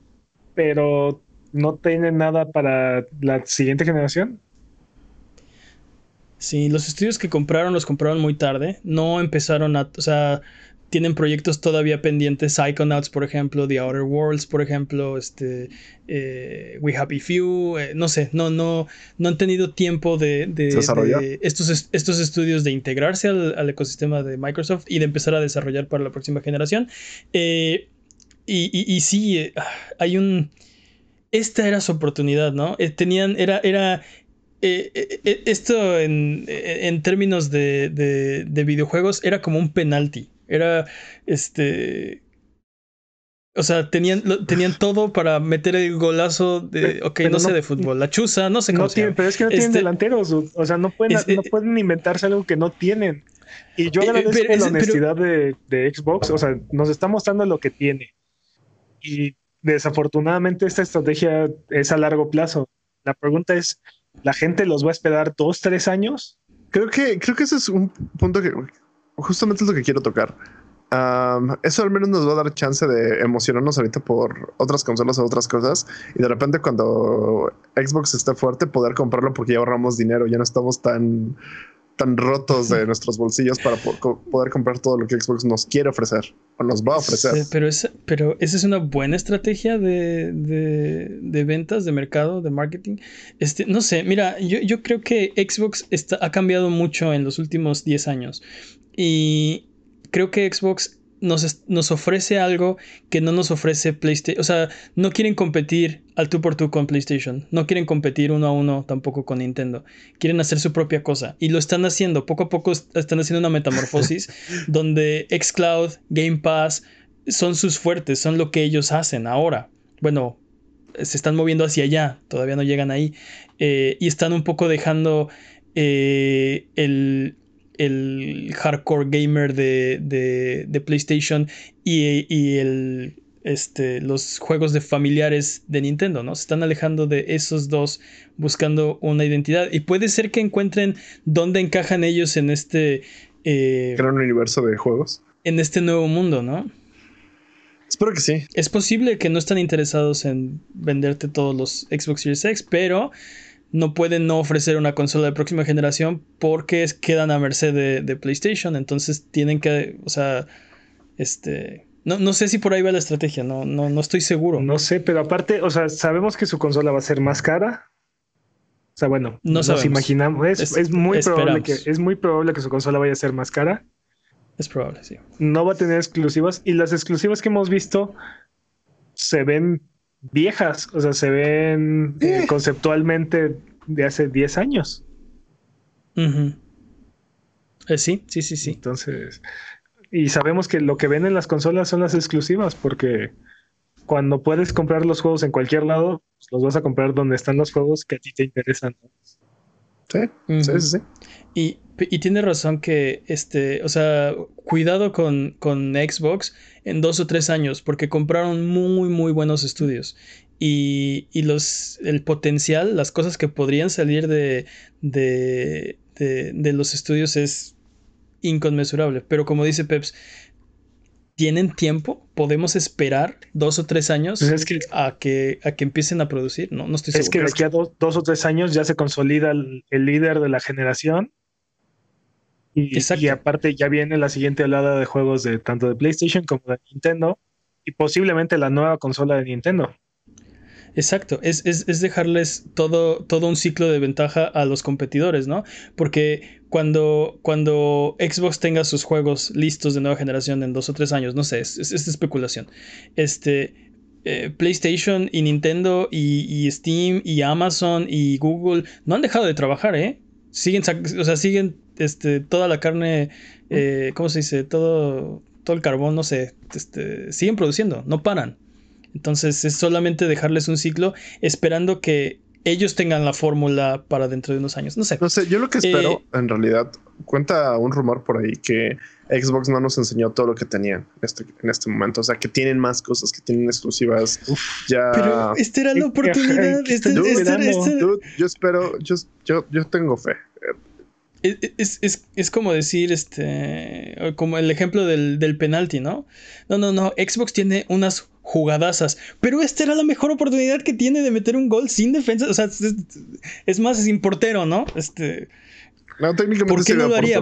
pero no tienen nada para la siguiente generación. Sí, los estudios que compraron los compraron muy tarde. No empezaron a. O sea, tienen proyectos todavía pendientes. Psychonauts, por ejemplo, The Outer Worlds, por ejemplo, este, eh, We Happy Few. Eh, no sé, no, no, no han tenido tiempo de, de, estos, estos estudios de integrarse al, ecosistema de Microsoft y de empezar a desarrollar para la próxima generación. Eh, y, y, y, sí, hay un. Esta era su oportunidad, ¿no? tenían, era, era, eh, eh, eh, esto en, términos de, videojuegos era como un penalti. Era este. O sea, tenían, tenían todo para meter el golazo de, ok, no, sé de fútbol, la chuza, no sé cómo no Pero es que no tienen este, delanteros, o sea, no pueden, no pueden inventarse algo que no tienen. Y yo eh, agradezco la honestidad de, de, Xbox, o sea, nos está mostrando lo que tiene. Y desafortunadamente esta estrategia es a largo plazo. La pregunta es, ¿la gente los va a esperar dos, tres años? Creo que, creo que ese es un punto que justamente es lo que quiero tocar eso al menos nos va a dar chance de emocionarnos ahorita por otras consolas o otras cosas. Y de repente, cuando Xbox esté fuerte, poder comprarlo porque ya ahorramos dinero, ya no estamos tan, tan rotos de nuestros bolsillos para poder comprar todo lo que Xbox nos quiere ofrecer o nos va a ofrecer. pero, esa, pero esa es una buena estrategia de, de, ventas, de mercado, de marketing. Este, no sé, mira, yo, yo creo que Xbox está, ha cambiado mucho en los últimos 10 años. Y creo que Xbox nos, nos, ofrece algo que no nos ofrece PlayStation. O sea, no quieren competir al tú por tú con PlayStation. No quieren competir uno a uno tampoco con Nintendo. Quieren hacer su propia cosa. Y lo están haciendo. Poco a poco están haciendo una metamorfosis donde Xcloud, Game Pass son sus fuertes, son lo que ellos hacen ahora. Bueno, se están moviendo hacia allá. Todavía no llegan ahí. Eh, y están un poco dejando eh, el el hardcore gamer de, PlayStation y, el, este, los juegos de familiares de Nintendo, ¿no? Se están alejando de esos dos buscando una identidad. Y puede ser que encuentren dónde encajan ellos en este... Eh, gran universo de juegos. En este nuevo mundo, ¿no? Espero que sí. Es posible que no están interesados en venderte todos los Xbox Series X, pero no pueden no ofrecer una consola de próxima generación porque quedan a merced de, PlayStation. Entonces tienen que, o sea, este... No, no, sé si por ahí va la estrategia, no, no, no estoy seguro. No sé, pero aparte, o sea, sabemos que su consola va a ser más cara. O sea, bueno, no nos imaginamos. Es, muy probable que, es muy probable que su consola vaya a ser más cara. Es probable, sí. No va a tener exclusivas. Y las exclusivas que hemos visto se ven viejas, o sea, se ven eh, conceptualmente de hace 10 años. Eh, sí, sí, sí, sí. Entonces, y sabemos que lo que ven en las consolas son las exclusivas, porque cuando puedes comprar los juegos en cualquier lado, pues, los vas a comprar donde están los juegos que a ti te interesan. Sí, sí, sí, Y, y, tiene razón que, este, o sea, cuidado con, con Xbox en dos o tres años, porque compraron muy, muy buenos estudios. Y, y, los, el potencial, las cosas que podrían salir de, de, de, los estudios es inconmensurable. Pero como dice Peps, ¿tienen tiempo? ¿Podemos esperar dos o tres años pues a, que, a que empiecen a producir? No, no estoy seguro. Es que de aquí a dos o tres años ya se consolida el, líder de la generación. Y, y, aparte ya viene la siguiente oleada de juegos de tanto de PlayStation como de Nintendo y posiblemente la nueva consola de Nintendo. Exacto, es, dejarles todo, todo un ciclo de ventaja a los competidores, ¿no? Porque cuando, cuando Xbox tenga sus juegos listos de nueva generación en dos o tres años, no sé, es, es, especulación. Este, eh, PlayStation y Nintendo y, Steam y Amazon y Google no han dejado de trabajar, ¿eh? Siguen, o sea, siguen este, toda la carne, eh, ¿cómo se dice? Todo, todo el carbón, no sé, este, siguen produciendo, no paran. Entonces es solamente dejarles un ciclo esperando que ellos tengan la fórmula para dentro de unos años. No sé. No sé, yo lo que espero, eh, en realidad, cuenta un rumor por ahí que Xbox no nos enseñó todo lo que tenían en este, en este momento. O sea, que tienen más cosas, que tienen exclusivas. ya. Pero esta era la oportunidad. Este, este yo espero, yo, yo, yo tengo fe. Es, es, es, como decir, este, como el ejemplo del, del penalti, ¿no? No, no, no, Xbox tiene unas jugadasas. Pero esta era la mejor oportunidad que tiene de meter un gol sin defensa. O sea, es, más, sin portero, ¿no? Este. No, técnicamente ¿Por qué no lo haría?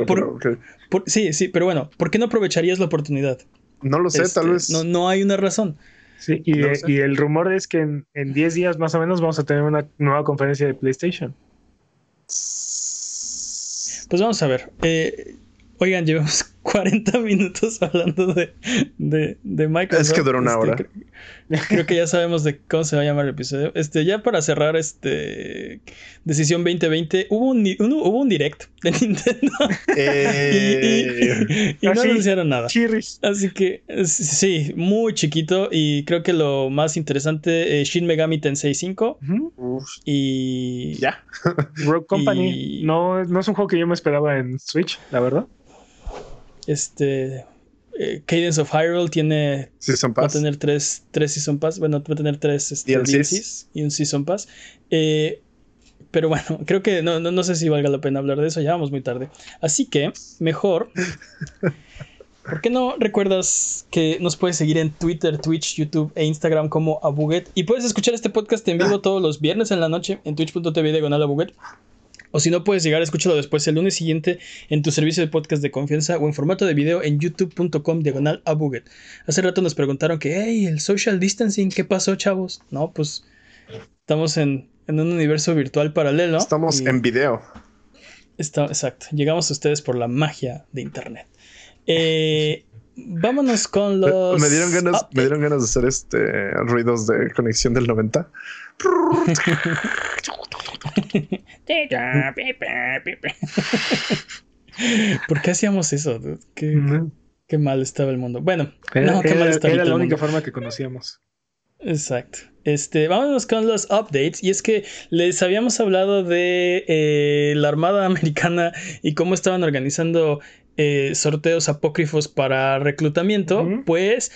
sí, sí, pero bueno, ¿por qué no aprovecharías la oportunidad? No lo sé, tal este, vez. No, no hay una razón. Sí, y, y el rumor es que en, 10 días más o menos vamos a tener una nueva conferencia de PlayStation. Pues vamos a ver. Eh, oigan, llevamos 40 minutos hablando de, de, de Microsoft. Es que duró una Este, hora. Creo, creo que ya sabemos de cómo se va a llamar el episodio. Este, ya para cerrar este Decisión 2020, hubo un, hubo un direct de Nintendo Eh, y, y no Así. anunciaron nada. Chirris. Así que sí, muy chiquito y creo que lo más interesante eh, Shin Megami Tensei 5 Ujú. uf, y ya. Rogue Company. Y- No, no es un juego que yo me esperaba en Switch, la verdad. Este eh, Cadence of Hyrule tiene Season va a tener tres, tres Season Pass, bueno, va a tener tres este, DLCs. DLCs y un Season Pass. Eh, pero bueno, creo que no, no, no sé si valga la pena hablar de eso, ya vamos muy tarde. Así que, mejor, ¿por qué no recuerdas que nos puedes seguir en Twitter, Twitch, YouTube e Instagram como Abuget? Y puedes escuchar este podcast en vivo todos los viernes en la noche en twitch.tv diagonal Abuget. O si no puedes llegar, escúchalo después el lunes siguiente en tu servicio de podcast de confianza o en formato de video en youtube.com diagonal abuget. Hace rato nos preguntaron que, hey, el social distancing, ¿qué pasó, chavos? No, pues estamos en, en un universo virtual paralelo. Estamos y en video. está- exacto, llegamos a ustedes por la magia de internet. Eh, vámonos con los... Me dieron ganas, me dieron ganas de hacer este ruidos de conexión del 90. ¿Por qué hacíamos eso? Qué, mal estaba el mundo. Bueno, Era, no, qué era- mal era ahorita la única mundo. forma que conocíamos. Exacto. Este, vámonos con los updates. Y es que les habíamos hablado de eh, la Armada Americana y cómo estaban organizando eh, sorteos apócrifos para reclutamiento. Pues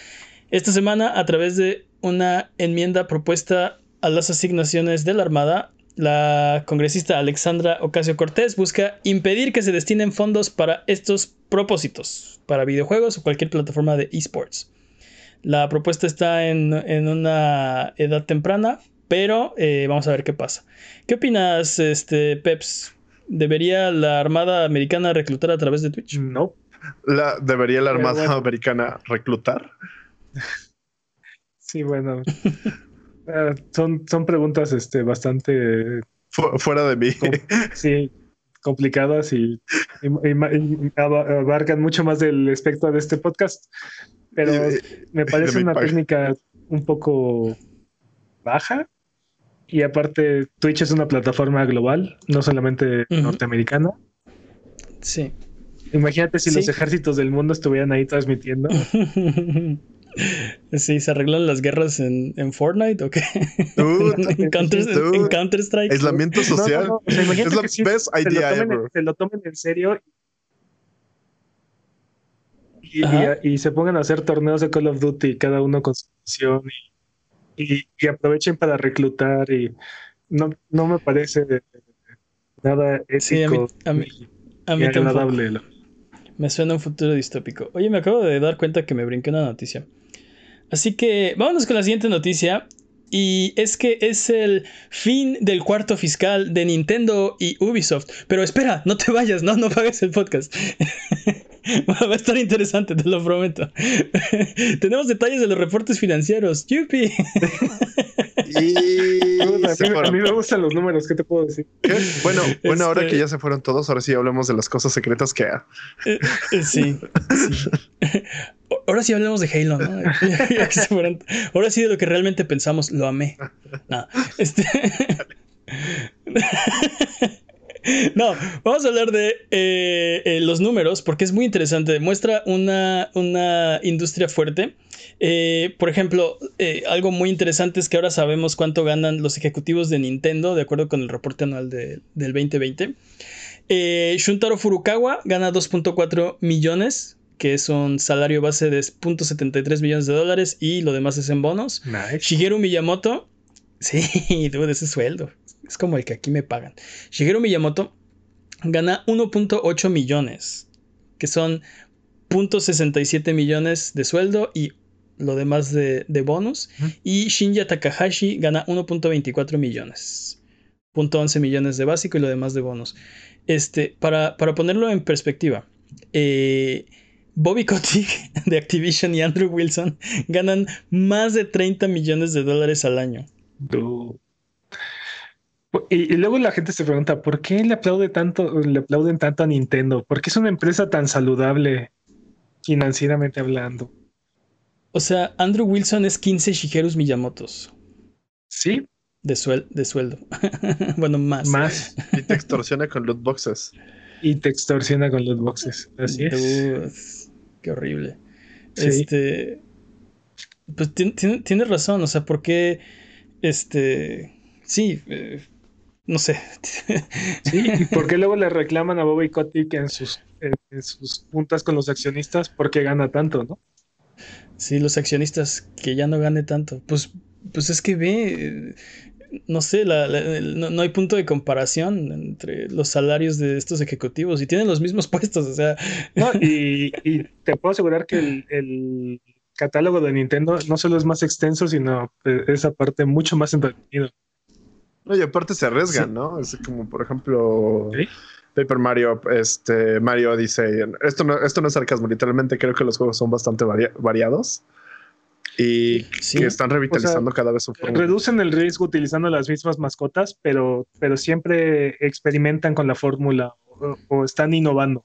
esta semana, a través de una enmienda propuesta a las asignaciones de la Armada, la congresista Alexandra Ocasio Cortés busca impedir que se destinen fondos para estos propósitos, para videojuegos o cualquier plataforma de esports. La propuesta está en, en una edad temprana, pero eh, vamos a ver qué pasa. ¿Qué opinas, este, Peps? ¿Debería la Armada Americana reclutar a través de Twitch? No. La, ¿Debería la Armada bueno. Americana reclutar? Sí, bueno. Eh, son, son preguntas este, bastante Fu- fuera de mí. Com- sí, complicadas y, y- y ma- y aba- abarcan mucho más del espectro de este podcast. Pero Y- me parece una técnica un poco baja. Y aparte, Twitch es una plataforma global, no solamente norteamericana. Sí. Imagínate si los ejércitos del mundo estuvieran ahí transmitiendo. sí, ¿se arreglan las guerras en, en Fortnite o qué? Dude, en Counter, dude. en Counter Strike. aislamiento No, no, social. no, o sea, imagínate es la sí best se lo, idea tomen, ever. se lo tomen en serio y, Ajá. y- y se pongan a hacer torneos de Call of Duty, cada uno con su misión y, y- y aprovechen para reclutar y no, no me parece nada ético Sí, a mí- a mí- ni- A ni mí tampoco. agradable. lo- Me suena un futuro distópico. Oye, me acabo de dar cuenta que me brinqué una noticia. Así que vámonos con la siguiente noticia. Y es que es el fin del cuarto fiscal de Nintendo y Ubisoft. Pero espera, no te vayas, no, no pagues el podcast. Va a estar interesante, te lo prometo. Tenemos detalles de los reportes financieros. ¡Yupi! Y a, mí, a fueron. mí me gustan los números, ¿qué te puedo decir? ¿Qué? Bueno, bueno, ahora Este- que ya se fueron todos, ahora sí hablamos de las cosas secretas que Eh, eh, Sí, Ahora sí hablemos de Halo, ¿no? Ahora sí de lo que realmente pensamos, lo amé. No, este... No, vamos a hablar de eh, eh, los números porque es muy interesante. Muestra una, una industria fuerte. Eh, por ejemplo, algo muy interesante es que ahora sabemos cuánto ganan los ejecutivos de Nintendo de acuerdo con el reporte anual de- del 2020. Eh, Shuntaro Furukawa gana 2.4 millones, que es un salario base de 0.73 millones de dólares y lo demás es en bonos. Nice. Shigeru Miyamoto, sí, dude, ese sueldo. Es como el que aquí me pagan. Shigeru Miyamoto gana 1.8 millones, que son 0.67 millones de sueldo y lo demás de, de bonus. Y Shinya Takahashi gana 1.24 millones. 0.11 millones de básico y lo demás de bonus. Este, para, para ponerlo en perspectiva, eh, Bobby Kotick de Activision y Andrew Wilson ganan más de 30 millones de dólares al año. Y, y luego la gente se pregunta, ¿por qué le aplaude tanto, le aplauden tanto a Nintendo? ¿Por qué es una empresa tan saludable? financieramente hablando. O sea, Andrew Wilson es 15 Shigerus Miyamotos. Sí. De, de sueldo. bueno, más. Más. Y te extorsiona con loot boxes. Y te extorsiona con loot boxes. Así es. qué horrible. Este. Pues tienes razón. O sea, ¿por qué? Este. Sí. Eh, no sé. sí, ¿y por qué luego le reclaman a Bobby Kotick en sus, en sus juntas con los accionistas porque gana tanto, ¿no? Sí, los accionistas que ya no gane tanto. Pues, pues es que ve, no sé, no, hay punto de comparación entre los salarios de estos ejecutivos y tienen los mismos puestos, o sea. No, y, te puedo asegurar que el, catálogo de Nintendo no solo es más extenso, sino esa parte mucho más entretenido. No, y aparte se arriesgan, ¿no? Es como, por ejemplo, Paper Mario, este, Mario dice, esto no, esto no es sarcasmo, literalmente creo que los juegos son bastante variados y que están revitalizando cada vez su forma. Reducen el riesgo utilizando las mismas mascotas, pero, pero siempre experimentan con la fórmula o, están innovando.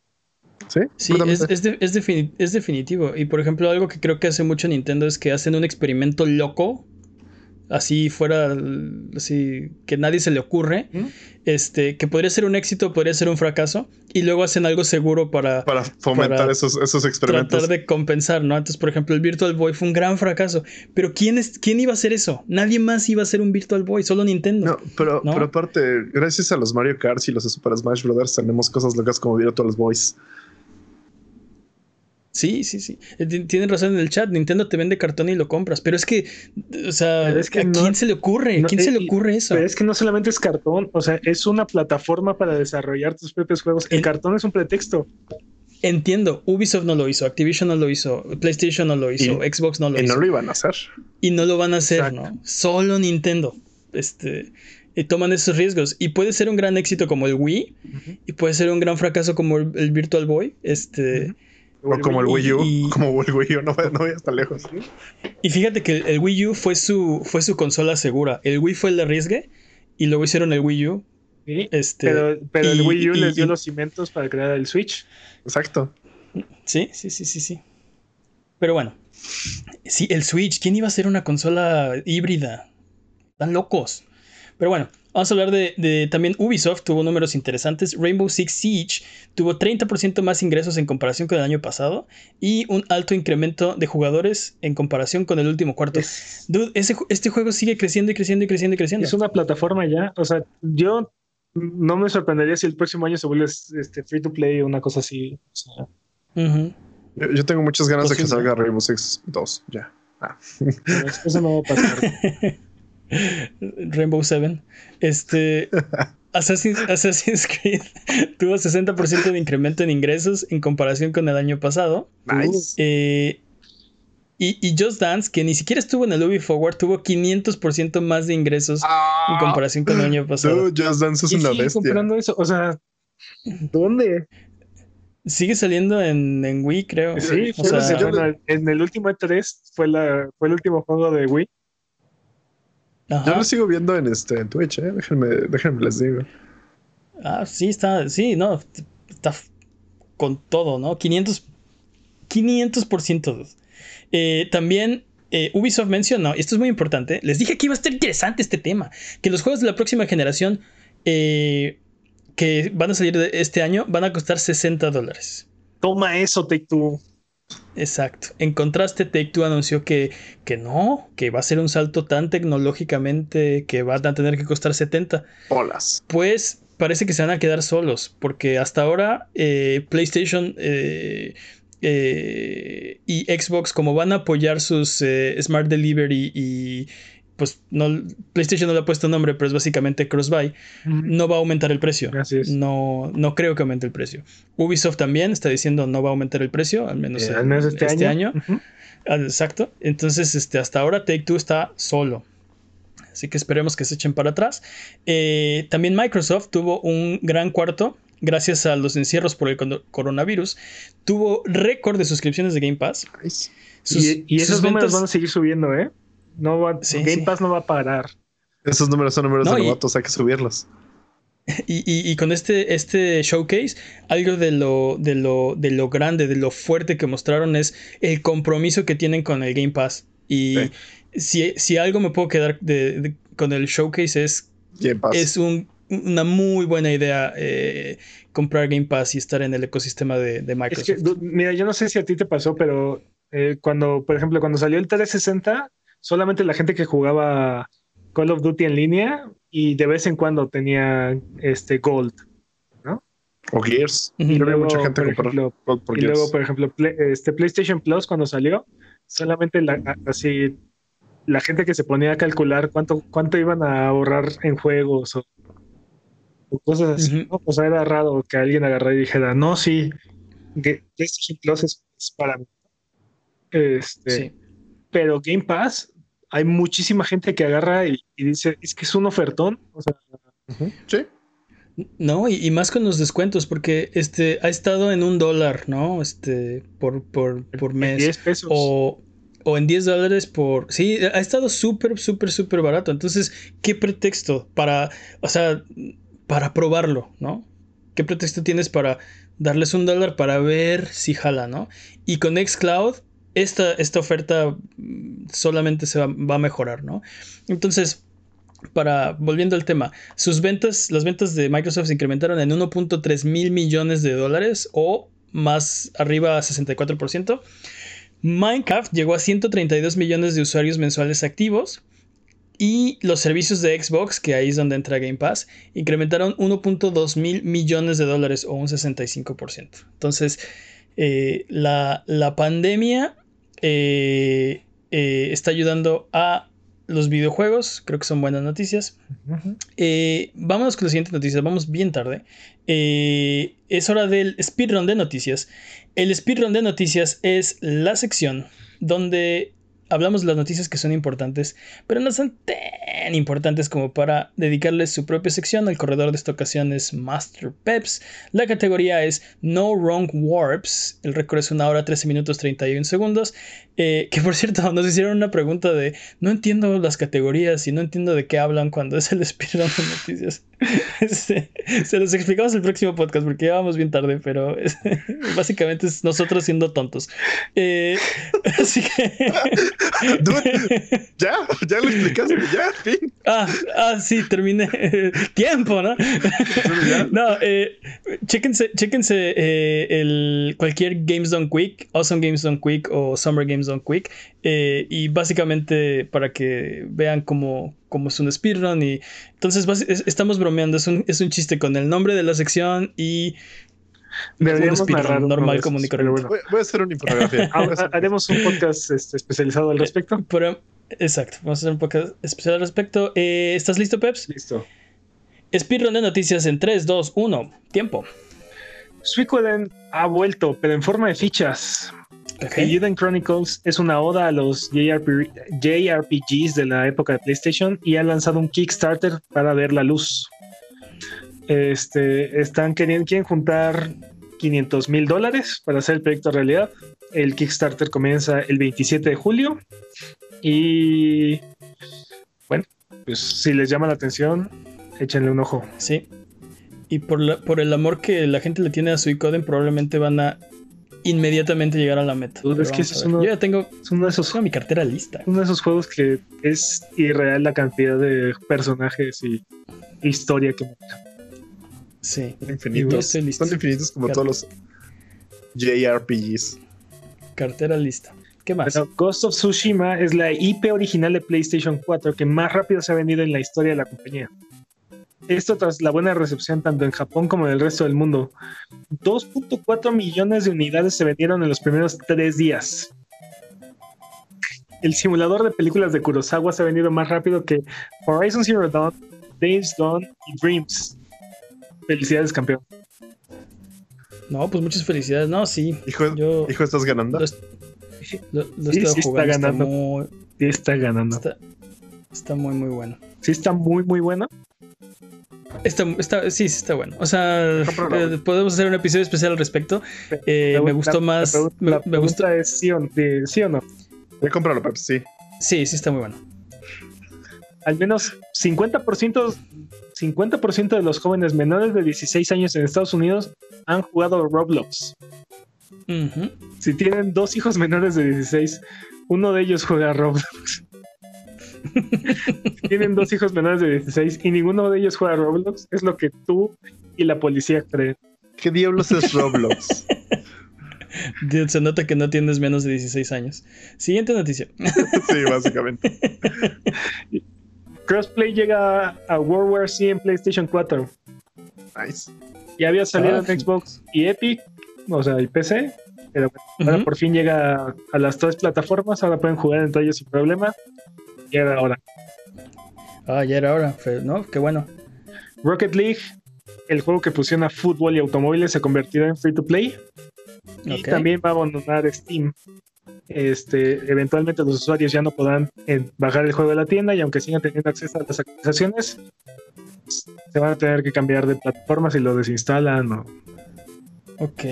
Sí, sí es, es, es, definitivo. Y por ejemplo, algo que creo que hace mucho Nintendo es que hacen un experimento loco así fuera, así que nadie se le ocurre, este, que podría ser un éxito, podría ser un fracaso, y luego hacen algo seguro para... Para fomentar esos, esos experimentos. Tratar de compensar, ¿no? Entonces, por ejemplo, el Virtual Boy fue un gran fracaso, pero ¿quién, es, quién iba a hacer eso? Nadie más iba a hacer un Virtual Boy, solo Nintendo. No, pero, pero aparte, gracias a los Mario Kart y los Super Smash Brothers tenemos cosas locas como Virtual Boys. Sí, sí, sí. Eh, tienen razón en el chat. Nintendo te vende cartón y lo compras. Pero es que, o sea, ¿a quién se le ocurre? ¿A quién se le ocurre eso? Pero es que no solamente es cartón, o sea, es una plataforma para desarrollar tus propios juegos. El, cartón es un pretexto. Entiendo, Ubisoft no lo hizo, Activision no lo hizo, PlayStation no lo hizo, Xbox no lo hizo. Y no lo iban a hacer. Y no lo van a hacer, ¿no? Solo Nintendo. Este. Y toman esos riesgos. Y puede ser un gran éxito como el Wii. Y puede ser un gran fracaso como el, Virtual Boy. Este. O como el Wii U, como el Wii U, no, voy hasta lejos. Y fíjate que el Wii U fue su, fue su consola segura. El Wii fue el de arriesgue y luego hicieron el Wii U. Este, pero, pero el Wii U les dio los cimientos para crear el Switch. Exacto. Sí, sí, sí, sí, sí. Pero bueno, sí, el Switch, ¿quién iba a ser una consola híbrida? Tan locos. Pero bueno, Vamos a hablar de, también Ubisoft, tuvo números interesantes. Rainbow Six Siege tuvo 30% más ingresos en comparación con el año pasado y un alto incremento de jugadores en comparación con el último cuarto. Dude, este juego sigue creciendo y creciendo y creciendo y creciendo. Es una plataforma ya. O sea, yo no me sorprendería si el próximo año se vuelve este, free to play o una cosa así. yo, tengo muchas ganas de que salga Rainbow Six 2, ya. Ah. eso no va a pasar. Rainbow Seven. Este. Assassin's, Creed tuvo 60% de incremento en ingresos en comparación con el año pasado. Nice. Eh, y, Just Dance, que ni siquiera estuvo en el Ubi Forward, tuvo 500% más de ingresos en ah. comparación con el año pasado. Just Dance es una bestia. comprando eso? O sea, ¿dónde? Sigue saliendo en, en Wii, creo. Sí, en el último E3 fue, la, fue el último juego de Wii. Yo lo sigo viendo en este en Twitch, ¿eh? déjenme, déjenme les digo. Ah, sí, está, sí, no, está con todo, ¿no? 500, 500%. Eh, también eh, Ubisoft mencionó, y esto es muy importante, les dije que iba a estar interesante este tema, que los juegos de la próxima generación eh, que van a salir de este año van a costar 60 dólares. Toma eso, Take Two. Exacto. En contraste, Take Two anunció que, que no, que va a ser un salto tan tecnológicamente que van a tener que costar 70. Holas. Pues parece que se van a quedar solos, porque hasta ahora eh, PlayStation eh, eh, y Xbox, como van a apoyar sus Smart Delivery y, pues no, PlayStation no le ha puesto nombre, pero es básicamente cross-buy, no va a aumentar el precio. No, no creo que aumente el precio. Ubisoft también está diciendo no va a aumentar el precio, al menos, eh, este, este, año. Exacto. Entonces, este, hasta ahora Take Two está solo. Así que esperemos que se echen para atrás. Eh, también Microsoft tuvo un gran cuarto. Gracias a los encierros por el coronavirus, tuvo récord de suscripciones de Game Pass. y, y esos números van a seguir subiendo, ¿eh? No va, Game Pass no va a parar. Esos números son números de novatos, hay que subirlos. Y, con este, este showcase, algo de lo, de, lo, de lo grande, de lo fuerte que mostraron es el compromiso que tienen con el Game Pass. Y si, algo me puedo quedar con el showcase es, es una muy buena idea eh, comprar Game Pass y estar en el ecosistema de, Microsoft. mira, yo no sé si a ti te pasó, pero eh, cuando, por ejemplo, cuando salió el 360, solamente la gente que jugaba Call of Duty en línea y de vez en cuando tenía este Gold, ¿no? O Gears. Y luego, mucha gente por ejemplo, y luego, por ejemplo, este PlayStation Plus cuando salió, solamente la, así la gente que se ponía a calcular cuánto, cuánto iban a ahorrar en juegos o, cosas así, ¿no? O sea, era raro que alguien agarrara y dijera, no, sí, PlayStation Plus es, para mí. Este, Pero Game Pass hay muchísima gente que agarra y, dice, es que es un ofertón. O sea, sí. No, y, más con los descuentos, porque este ha estado en un dólar, ¿no? Este, por, por, por mes. 10 pesos. O, o en 10 dólares por... Sí, ha estado súper, súper, súper barato. Entonces, ¿qué pretexto para, o sea, para probarlo, ¿no? ¿Qué pretexto tienes para darles un dólar para ver si jala, ¿no? Y con Xcloud esta, esta oferta mm, solamente se va, a mejorar, ¿no? Entonces, para, volviendo al tema, sus ventas, las ventas de Microsoft se incrementaron en 1.3 mil millones de dólares o más arriba a 64%. Minecraft llegó a 132 millones de usuarios mensuales activos. Y los servicios de Xbox, que ahí es donde entra Game Pass, incrementaron 1.2 mil millones de dólares o un 65%. Entonces, eh, la, la, pandemia eh, eh, está ayudando a los videojuegos. Creo que son buenas noticias. Eh, vámonos con la siguiente noticia. Vamos bien tarde. es hora del speedrun de noticias. El speedrun de noticias es la sección donde hablamos de las noticias que son importantes, pero no son tan importantes como para dedicarles su propia sección. El corredor de esta ocasión es Master Peps. La categoría es No Wrong Warps. El récord es una hora 13 minutos 31 segundos. Eh, que por cierto, nos hicieron una pregunta de no entiendo las categorías y no entiendo de qué hablan cuando es el speedrun de noticias. se los explicamos el próximo podcast porque ya vamos bien tarde, pero básicamente es nosotros siendo tontos. Eh, así que. ya, ya lo explicaste, ya, fin. Ah, ah, sí, terminé. Tiempo, ¿no? no, eh, chéquense, chéquense eh, el, cualquier Games Done Quick, Awesome Games Done Quick o Summer Games Done Quick. Eh, y básicamente para que vean cómo, cómo es un speedrun. Y entonces estamos bromeando, es un, es un chiste con el nombre de la sección y Deberíamos narrar normal común y Voy, a hacer una infografía. Haremos un podcast este, especializado al respecto. exacto, vamos a hacer un podcast especial al respecto. Eh, ¿Estás listo, Peps? Listo. Speedrun de noticias en 3, 2, 1. Tiempo. Suicoden ha vuelto, pero en forma de fichas. Okay. Chronicles es una oda a los JRPGs de la época de PlayStation y ha lanzado un Kickstarter para ver la luz. Este, están queriendo, quieren juntar 500 mil dólares para hacer el proyecto realidad. El Kickstarter comienza el 27 de julio y bueno, pues si les llama la atención, échenle un ojo. Sí. Y por, por el amor que la gente le tiene a Suicoden, probablemente van a inmediatamente llegar a la meta. es que Yo ya tengo, uno de esos, mi cartera lista. Uno de esos juegos que es irreal la cantidad de personajes y historia que Sí. Son infinitos. Son infinitos como todos los JRPGs. Cartera lista. ¿Qué más? Ghost of Tsushima es la IP original de PlayStation 4 que más rápido se ha vendido en la historia de la compañía. Esto tras la buena recepción tanto en Japón como en el resto del mundo. 2.4 millones de unidades se vendieron en los primeros tres días. El simulador de películas de Kurosawa se ha vendido más rápido que Horizon Zero Dawn, Days Gone y Dreams. Felicidades, campeón. No, pues muchas felicidades. No, sí. Hijo, yo, hijo ¿estás ganando? Lo, sí, está ganando. Está muy, sí, está ganando. Está, está muy, muy bueno. Sí, está muy, muy bueno. Está, está, sí, sí está bueno. O sea, eh, podemos hacer un episodio especial al respecto. Eh, me gustó más. La, me, gusta es sí o, sí o no. Voy a comprarlo, sí. Sí, sí está muy bueno. al menos 50%, 50 de los jóvenes menores de 16 años en Estados Unidos han jugado Roblox. Si tienen dos hijos menores de 16, uno de ellos juega Roblox. tienen dos hijos menores de 16 y ninguno de ellos juega Roblox, es lo que tú y la policía creen. ¿Qué diablos es Roblox? Se nota que no tienes menos de 16 años. Siguiente noticia. sí, básicamente. Crossplay llega a World War C en PlayStation 4. Nice. Ya había salido ah, en Xbox y Epic, o sea, y PC. Pero ahora por fin llega a las tres plataformas. Ahora pueden jugar entre ellos sin problema. Ya era hora. Ah, ya era hora, ¿no? Qué bueno. Rocket League, el juego que fusiona fútbol y automóviles, se convertirá en free to play. Y también va a abandonar Steam. Este, eventualmente los usuarios ya no podrán eh, bajar el juego de la tienda y aunque sigan teniendo acceso a las actualizaciones, se van a tener que cambiar de plataforma si lo desinstalan. O... Ok.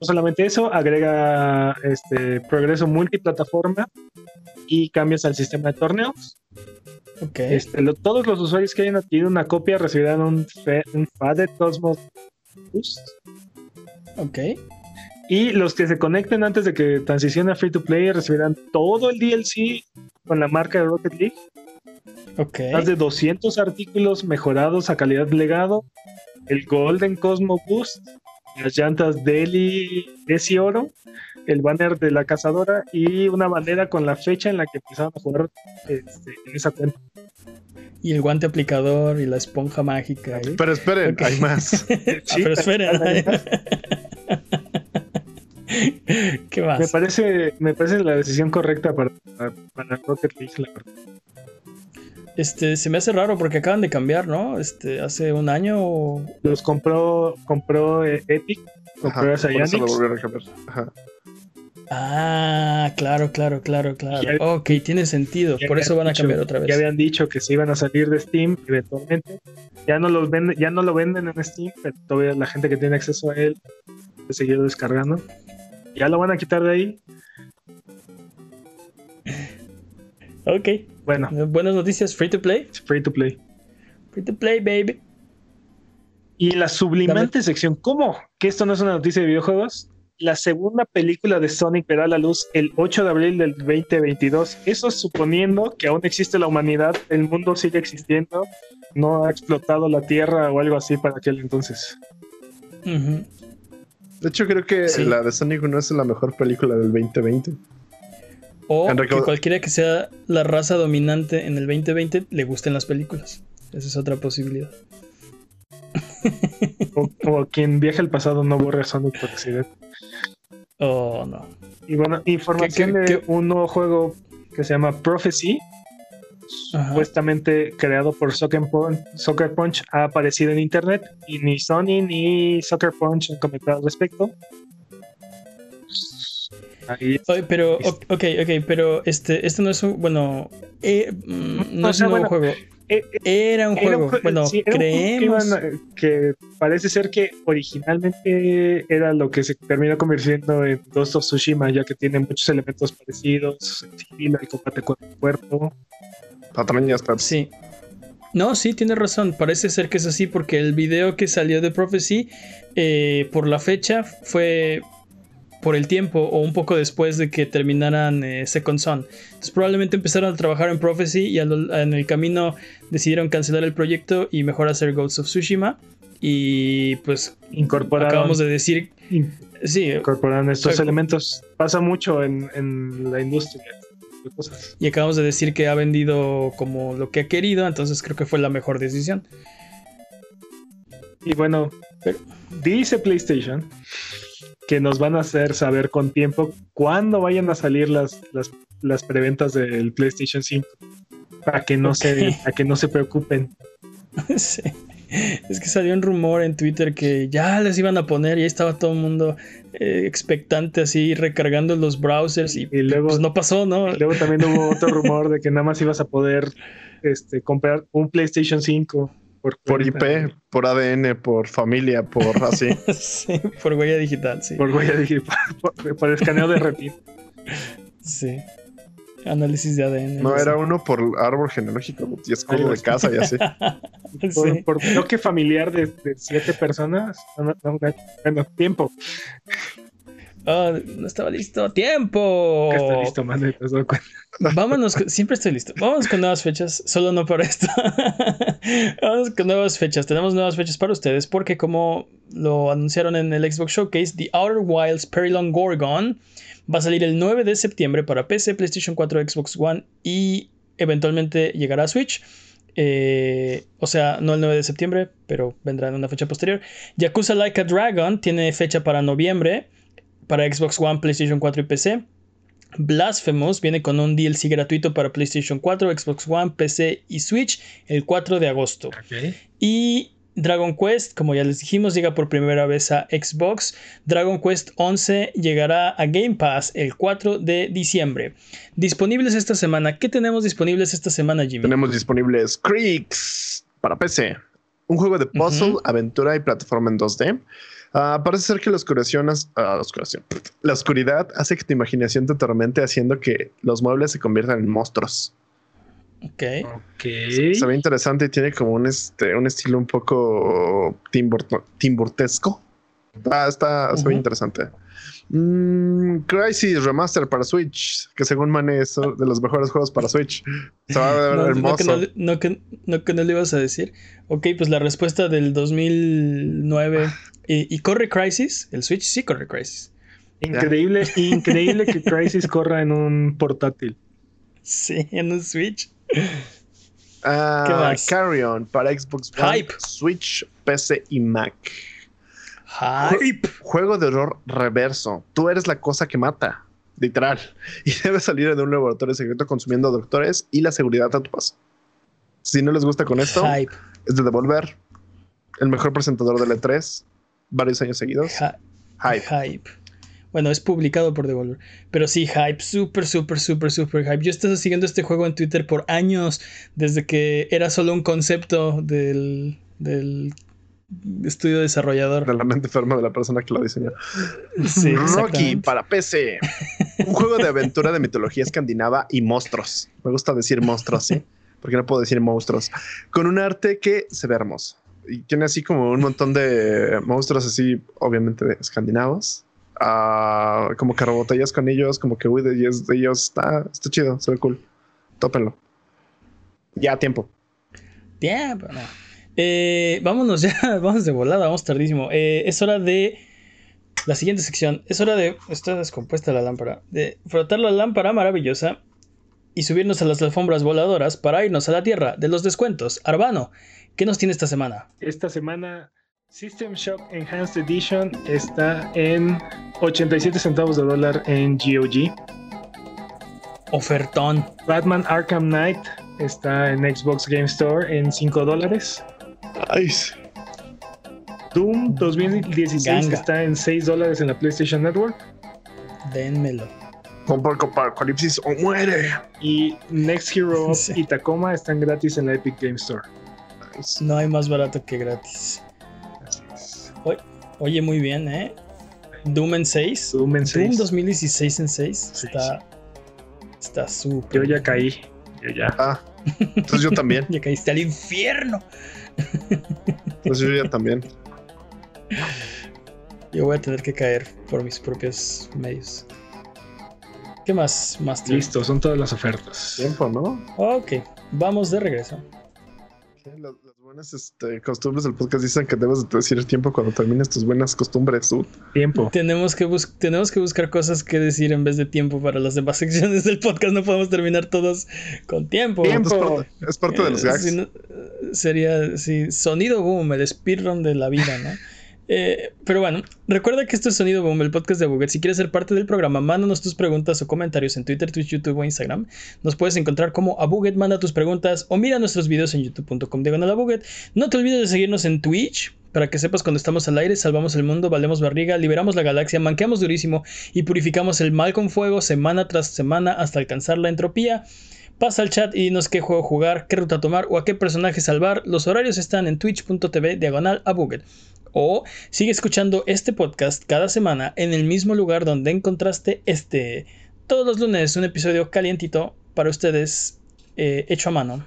No solamente eso, agrega este progreso multiplataforma y cambios al sistema de torneos. Okay. Este, todos los usuarios que hayan adquirido una copia recibirán un, un FADE Cosmos Boost. Ok. Y los que se conecten antes de que transicione a Free to Play recibirán todo el DLC con la marca de Rocket League. Más de 200 artículos mejorados a calidad legado. El Golden Cosmo Boost. Las llantas Deli Desi Oro. El banner de la cazadora. Y una bandera con la fecha en la que empezaron a jugar este, en esa cuenta. Y el guante aplicador y la esponja mágica. ¿eh? Pero esperen, hay más. Ah, pero esperen. ¿Qué más? Me parece, me parece la decisión correcta para, para Rocket League, la verdad. Este, se me hace raro porque acaban de cambiar, ¿no? Este, hace un año. Los compró, compró eh, Epic, compró Ajá, Ajá. Ah, claro, claro, claro, claro. ok, tiene sentido. Por eso van a cambiar otra vez. Ya habían dicho que se iban a salir de Steam eventualmente. Ya no los venden, ya no lo venden en Steam, pero todavía la gente que tiene acceso a él puede seguir descargando. Ya lo van a quitar de ahí. Ok. Bueno. Buenas noticias. Free to play. Free to play. Free to play, baby. Y la sublimante sección. ¿Cómo? ¿Que esto no es una noticia de videojuegos? La segunda película de Sonic verá la luz el 8 de abril del 2022. Eso suponiendo que aún existe la humanidad, el mundo sigue existiendo, no ha explotado la Tierra o algo así para aquel entonces. De hecho, creo que la de Sonic 1 es la mejor película del 2020. O que cualquiera que sea la raza dominante en el 2020 le gusten las películas. Esa es otra posibilidad. o, quien viaja al pasado no borra Sonic por accidente. Oh, no. Y bueno, información de un nuevo juego que se llama Prophecy, supuestamente creado por Soccer Punch, ha aparecido en internet y ni Sony ni Soccer Punch han comentado al respecto. Pero, ok, ok, pero este, este no es un, bueno, eh, mm, no, es un nuevo juego. Eh, eh, era un juego, bueno, creemos que, parece ser que originalmente era lo que se terminó convirtiendo en Ghost of Tsushima, ya que tiene muchos elementos parecidos, el combate cuerpo a cuerpo. Patrañas, Sí. No, sí, tiene razón. Parece ser que es así porque el video que salió de Prophecy eh, por la fecha fue por el tiempo o un poco después de que terminaran eh, Second Son. Entonces probablemente empezaron a trabajar en Prophecy y en el camino decidieron cancelar el proyecto y mejor hacer Ghosts of Tsushima. Y pues incorporaron, acabamos de decir... sí, incorporaron estos elementos. Pasa mucho en la industria. Y acabamos de decir que ha vendido como lo que ha querido, entonces creo que fue la mejor decisión. Y bueno, dice PlayStation que nos van a hacer saber con tiempo cuándo vayan a salir las, las, preventas del PlayStation 5 para que no se para que no se preocupen. sí. Es que salió un rumor en Twitter que ya les iban a poner y ahí estaba todo el mundo eh, expectante así recargando los browsers y, luego pues, no pasó, ¿no? Y luego también hubo otro rumor de que nada más ibas a poder este, comprar un PlayStation 5 por, por IP, por ADN, por familia, por así. sí, por huella digital, sí. Por huella digital, por, escaneo de retina. Sí. Análisis de ADN. No, era uno por árbol genealógico y escudo de casa y así. por, por, bloque familiar de, de siete personas. bueno, tiempo. Oh, no estaba listo. ¡Tiempo! Está listo, Vámonos, siempre estoy listo. Vámonos con nuevas fechas, solo no para esto. Vamos con nuevas fechas. Tenemos nuevas fechas para ustedes porque como lo anunciaron en el Xbox Showcase, The Outer Wilds Perilon Gorgon va a salir el 9 de septiembre para PC, PlayStation 4, Xbox One y eventualmente llegará a Switch. Eh, o sea, no el 9 de septiembre, pero vendrá en una fecha posterior. Yakuza Like a Dragon tiene fecha para noviembre para Xbox One, PlayStation 4 y PC. Blasphemous viene con un DLC gratuito para PlayStation 4, Xbox One, PC y Switch el 4 de agosto. Y Dragon Quest, como ya les dijimos, llega por primera vez a Xbox. Dragon Quest 11 llegará a Game Pass el 4 de diciembre. Disponibles esta semana. ¿Qué tenemos disponibles esta semana, Jimmy? Tenemos disponibles Creeks para PC. Un juego de puzzle, aventura y plataforma en 2D. Ah, parece ser que la oscuración, ah, la oscuridad hace que tu imaginación te atormente haciendo que los muebles se conviertan en monstruos. Ok. okay. Se, ve interesante y tiene como un, este, un estilo un poco timburtesco. Ah, está, se ve interesante. Mm, Crisis Remaster para Switch, que según Mane es de los mejores juegos para Switch. Se va a ver no, hermoso. No que no, que no, le ibas a decir. Ok, pues la respuesta del 2009 ¿Y, corre Crisis? ¿El Switch sí corre Crisis? Increíble, increíble que Crisis corra en un portátil. Sí, en un Switch. Uh, Carry On para Xbox One, Switch, PC y Mac. Hype. Juego de horror reverso. Tú eres la cosa que mata, literal. Y debes salir de un laboratorio secreto consumiendo doctores y la seguridad a tu paso. Si no les gusta con esto, es de Devolver, el mejor presentador del E3, varios años seguidos. hype. Hype. Bueno, es publicado por Devolver. Pero sí, hype, súper, súper, súper, súper hype. Yo he estado siguiendo este juego en Twitter por años, desde que era solo un concepto del, del estudio desarrollador. De la mente enferma de la persona que lo diseñó. Sí, Rocky para PC. un juego de aventura de mitología escandinava y monstruos. Me gusta decir monstruos, ¿sí? Porque no puedo decir monstruos. Con un arte que se ve hermoso y tiene así como un montón de monstruos así, obviamente de escandinavos. Uh, como que robotellas con ellos, como que uy, de ellos, de ellos está, está chido, se ve cool. Tópenlo. Ya, tiempo. Tiempo, eh, vámonos ya, vamos de volada, vamos tardísimo. Eh, es hora de la siguiente sección. Es hora de. Está descompuesta la lámpara. De frotar la lámpara maravillosa y subirnos a las alfombras voladoras para irnos a la tierra de los descuentos. Arbano, ¿Qué nos tiene esta semana? Esta semana System Shock Enhanced Edition está en 87 centavos de dólar en GOG. Ofertón. Batman Arkham Knight está en Xbox Game Store en 5 dólares. Nice. Doom 2016 está en 6 dólares en la PlayStation Network. Dénmelo. Compra Apocalipsis o muere. Y Next Hero y Tacoma están gratis en la Epic Game Store. No hay más barato que gratis. Oye, muy bien, ¿eh? Doom en 6. Doom en 6. Doom 2016 en 6. Está. Está súper. Yo ya caí. Yo ya. Ah. Entonces yo también. ya caíste al infierno. Entonces yo ya también. Yo voy a tener que caer por mis propios medios. ¿Qué más, Master? Listo, son todas las ofertas. Tiempo, ¿no? Ok, vamos de regreso. Las, buenas este, costumbres del podcast dicen que debes decir tiempo cuando termines tus buenas costumbres. Tiempo. Tenemos que, tenemos que buscar cosas que decir en vez de tiempo para las demás secciones del podcast. No podemos terminar todos con tiempo. Tiempo. Es parte, de los eh, gags. sería, sí, sonido boom, el speedrun de la vida, ¿no? Eh, pero bueno, recuerda que esto es Sonido Boom, el podcast de Buget. Si quieres ser parte del programa, mándanos tus preguntas o comentarios en Twitter, Twitch, YouTube o Instagram. Nos puedes encontrar como a Buget, manda tus preguntas o mira nuestros videos en youtube.com de Buget. No te olvides de seguirnos en Twitch para que sepas cuando estamos al aire, salvamos el mundo, valemos barriga, liberamos la galaxia, manqueamos durísimo y purificamos el mal con fuego semana tras semana hasta alcanzar la entropía. Pasa al chat y dinos qué juego jugar, qué ruta tomar o a qué personaje salvar. Los horarios están en twitch.tv diagonal a Buget. O sigue escuchando este podcast cada semana en el mismo lugar donde encontraste este todos los lunes un episodio calientito para ustedes, eh, hecho a mano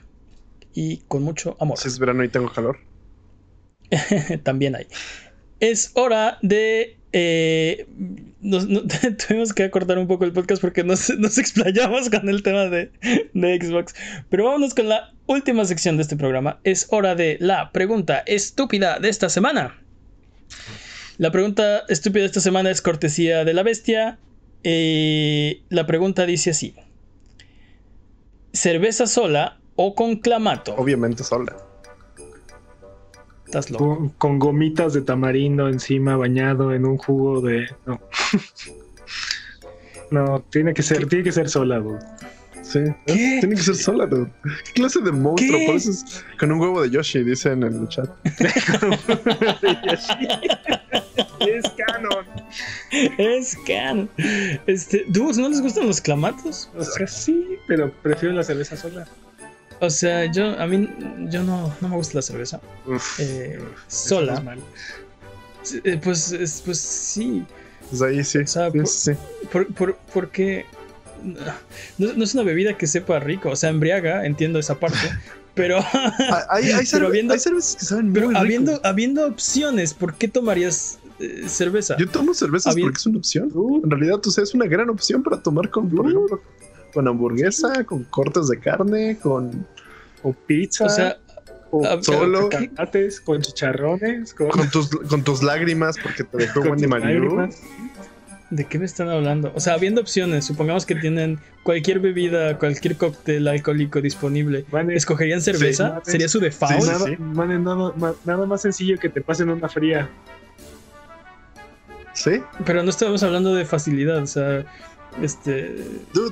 y con mucho amor. Si es verano y tengo calor. También hay. Es hora de eh, tuvimos que acortar un poco el podcast porque nos, explayamos con el tema de, de, Xbox. Pero vámonos con la última sección de este programa. Es hora de la pregunta estúpida de esta semana. La pregunta estúpida de esta semana es cortesía de la bestia. Eh, la pregunta dice así: ¿Cerveza sola o con clamato? Obviamente sola. Con, gomitas de tamarindo encima, bañado en un jugo de. No. no, tiene que ser, tiene que ser sola, dude. Sí, ¿Qué? tiene que ser sola, dude. ¿Qué clase de monstruo? Por eso es con un huevo de Yoshi, dicen en el chat. es canon. Es canon. Este, ¿no les gustan los clamatos? O sea, sí, pero prefiero la cerveza sola. O sea, yo, a mí, yo no, no me gusta la cerveza. eh, sola. Eh, pues, pues sí. Pues ahí sí. O sea, sí, por, Por, porque no, es una bebida que sepa rico. O sea, embriaga, entiendo esa parte. Pero, ah, hay, hay, habiendo, hay cervezas que saben pero habiendo, habiendo opciones, ¿por qué tomarías eh, cerveza? Yo tomo cervezas porque es una opción. en realidad, tú es una gran opción para tomar con, por ejemplo, con hamburguesa, con cortes de carne, con. O pizza. O sea, solo. con chicharrones. Con... tus, con tus lágrimas, porque te dejó Wendy Malibu. ¿De qué me están hablando? O sea, habiendo opciones, supongamos que tienen cualquier bebida, cualquier cóctel alcohólico disponible, ¿escogerían cerveza? ¿Sería su default? nada, nada, más sencillo que te pasen una fría. ¿Sí? Pero no estamos hablando de facilidad, o sea, este.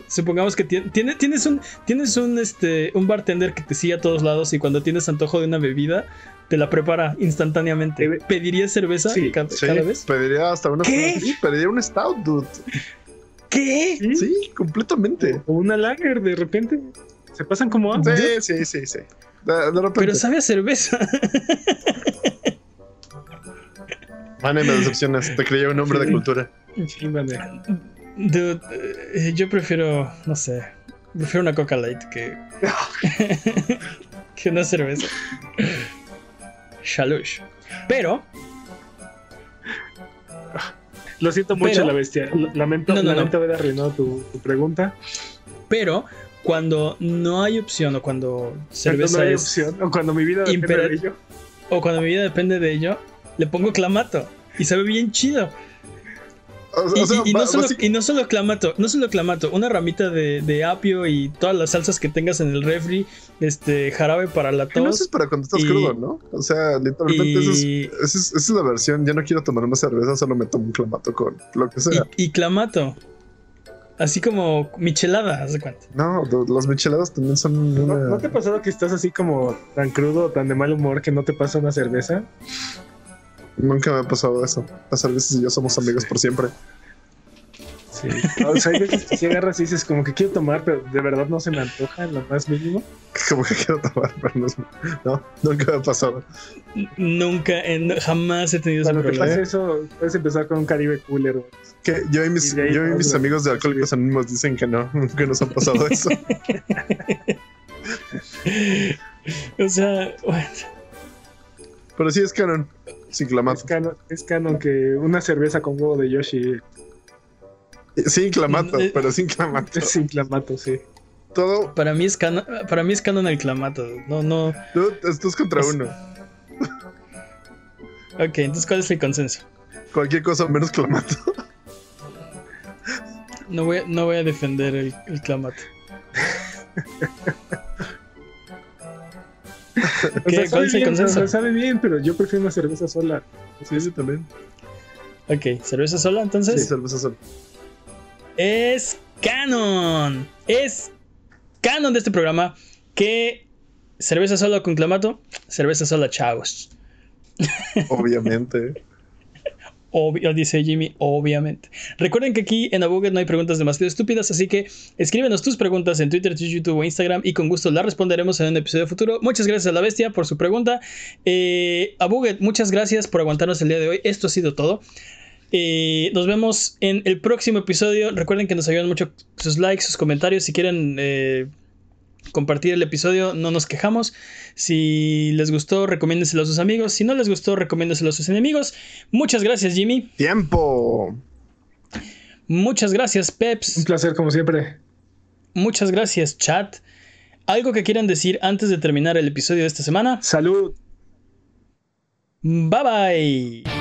Supongamos que tienes un. Tienes un este. un bartender que te sigue a todos lados y cuando tienes antojo de una bebida, te la prepara instantáneamente. ¿Pedirías cerveza cada, vez? Pediría hasta una. ¿Qué? pediría un stout, dude. ¿Qué? Sí, completamente. O una lager de repente. Se pasan como Sí, sí, sí, sí. Pero sabe a cerveza. Vale, me decepcionas. Te creía un hombre de cultura. Sí, vale. Dude, eh, yo prefiero, no sé, prefiero una Coca Light que, que una cerveza. Shalush. Pero. Lo siento mucho, la bestia. Lamento, haber arruinado tu, pregunta. Pero cuando no hay opción o cuando cerveza no hay es opción, o cuando mi vida depende de ello. O cuando mi vida depende de ello, le pongo clamato. Y sabe bien chido y, no solo, clamato, no solo clamato, una ramita de, apio y todas las salsas que tengas en el refri, este jarabe para la tos. No es para cuando estás crudo, ¿no? O sea, literalmente esa, es, la versión. Ya no quiero tomar una cerveza, solo me tomo un clamato con lo que sea. Y, clamato. Así como michelada, ¿haz de cuenta? No, los micheladas también son ¿No, ¿No te ha pasado que estás así como tan crudo, tan de mal humor que no te pasa una cerveza? Nunca me ha pasado eso. Las cervezas y yo somos amigos por siempre. Sí. O sea, hay veces que si agarras y dices como que quiero tomar, pero de verdad no se me antoja en lo más mínimo. Como que quiero tomar, pero no, no nunca me ha pasado. Nunca, en, jamás he tenido Cuando ese problema. te eso, puedes empezar con un Caribe Cooler. Que yo y mis, yo y mis amigos de Alcohólicos Anónimos dicen que no, que nos ha pasado eso. o sea, bueno. Pero sí es canon. Sin clamato. Es canon, que una cerveza con huevo de Yoshi. Sin clamato, eh, pero sin clamato. Sin clamato, sí. Todo. Para mí es canon, para mí es canon el clamato. No, no. Tú estás contra uno. Ok, entonces ¿cuál es el consenso? Cualquier cosa menos clamato. No voy, no voy a defender el, el clamato. ¿Qué? ¿Cuál es el consenso? sabe bien, pero yo prefiero una cerveza sola. Sí, sí, también. Ok, ¿cerveza sola entonces? Sí, cerveza sola. Es canon. Es canon de este programa que cerveza sola con clamato, cerveza sola chavos. Obviamente. Dice Jimmy, obviamente. Recuerden que aquí en Abuget no hay preguntas demasiado estúpidas, así que escríbenos tus preguntas en Twitter, YouTube o Instagram y con gusto las responderemos en un episodio futuro. Muchas gracias a la bestia por su pregunta. Eh, muchas gracias por aguantarnos el día de hoy. Esto ha sido todo. Eh, nos vemos en el próximo episodio. Recuerden que nos ayudan mucho sus likes, sus comentarios. Si quieren eh, compartir el episodio, no nos quejamos. Si les gustó, recomiéndenselo a sus amigos. Si no les gustó, recomiéndenselo a sus enemigos. Muchas gracias, Jimmy. Tiempo. Muchas gracias, Peps. Un placer, como siempre. Muchas gracias, chat. ¿Algo que quieran decir antes de terminar el episodio de esta semana? Salud. Bye bye.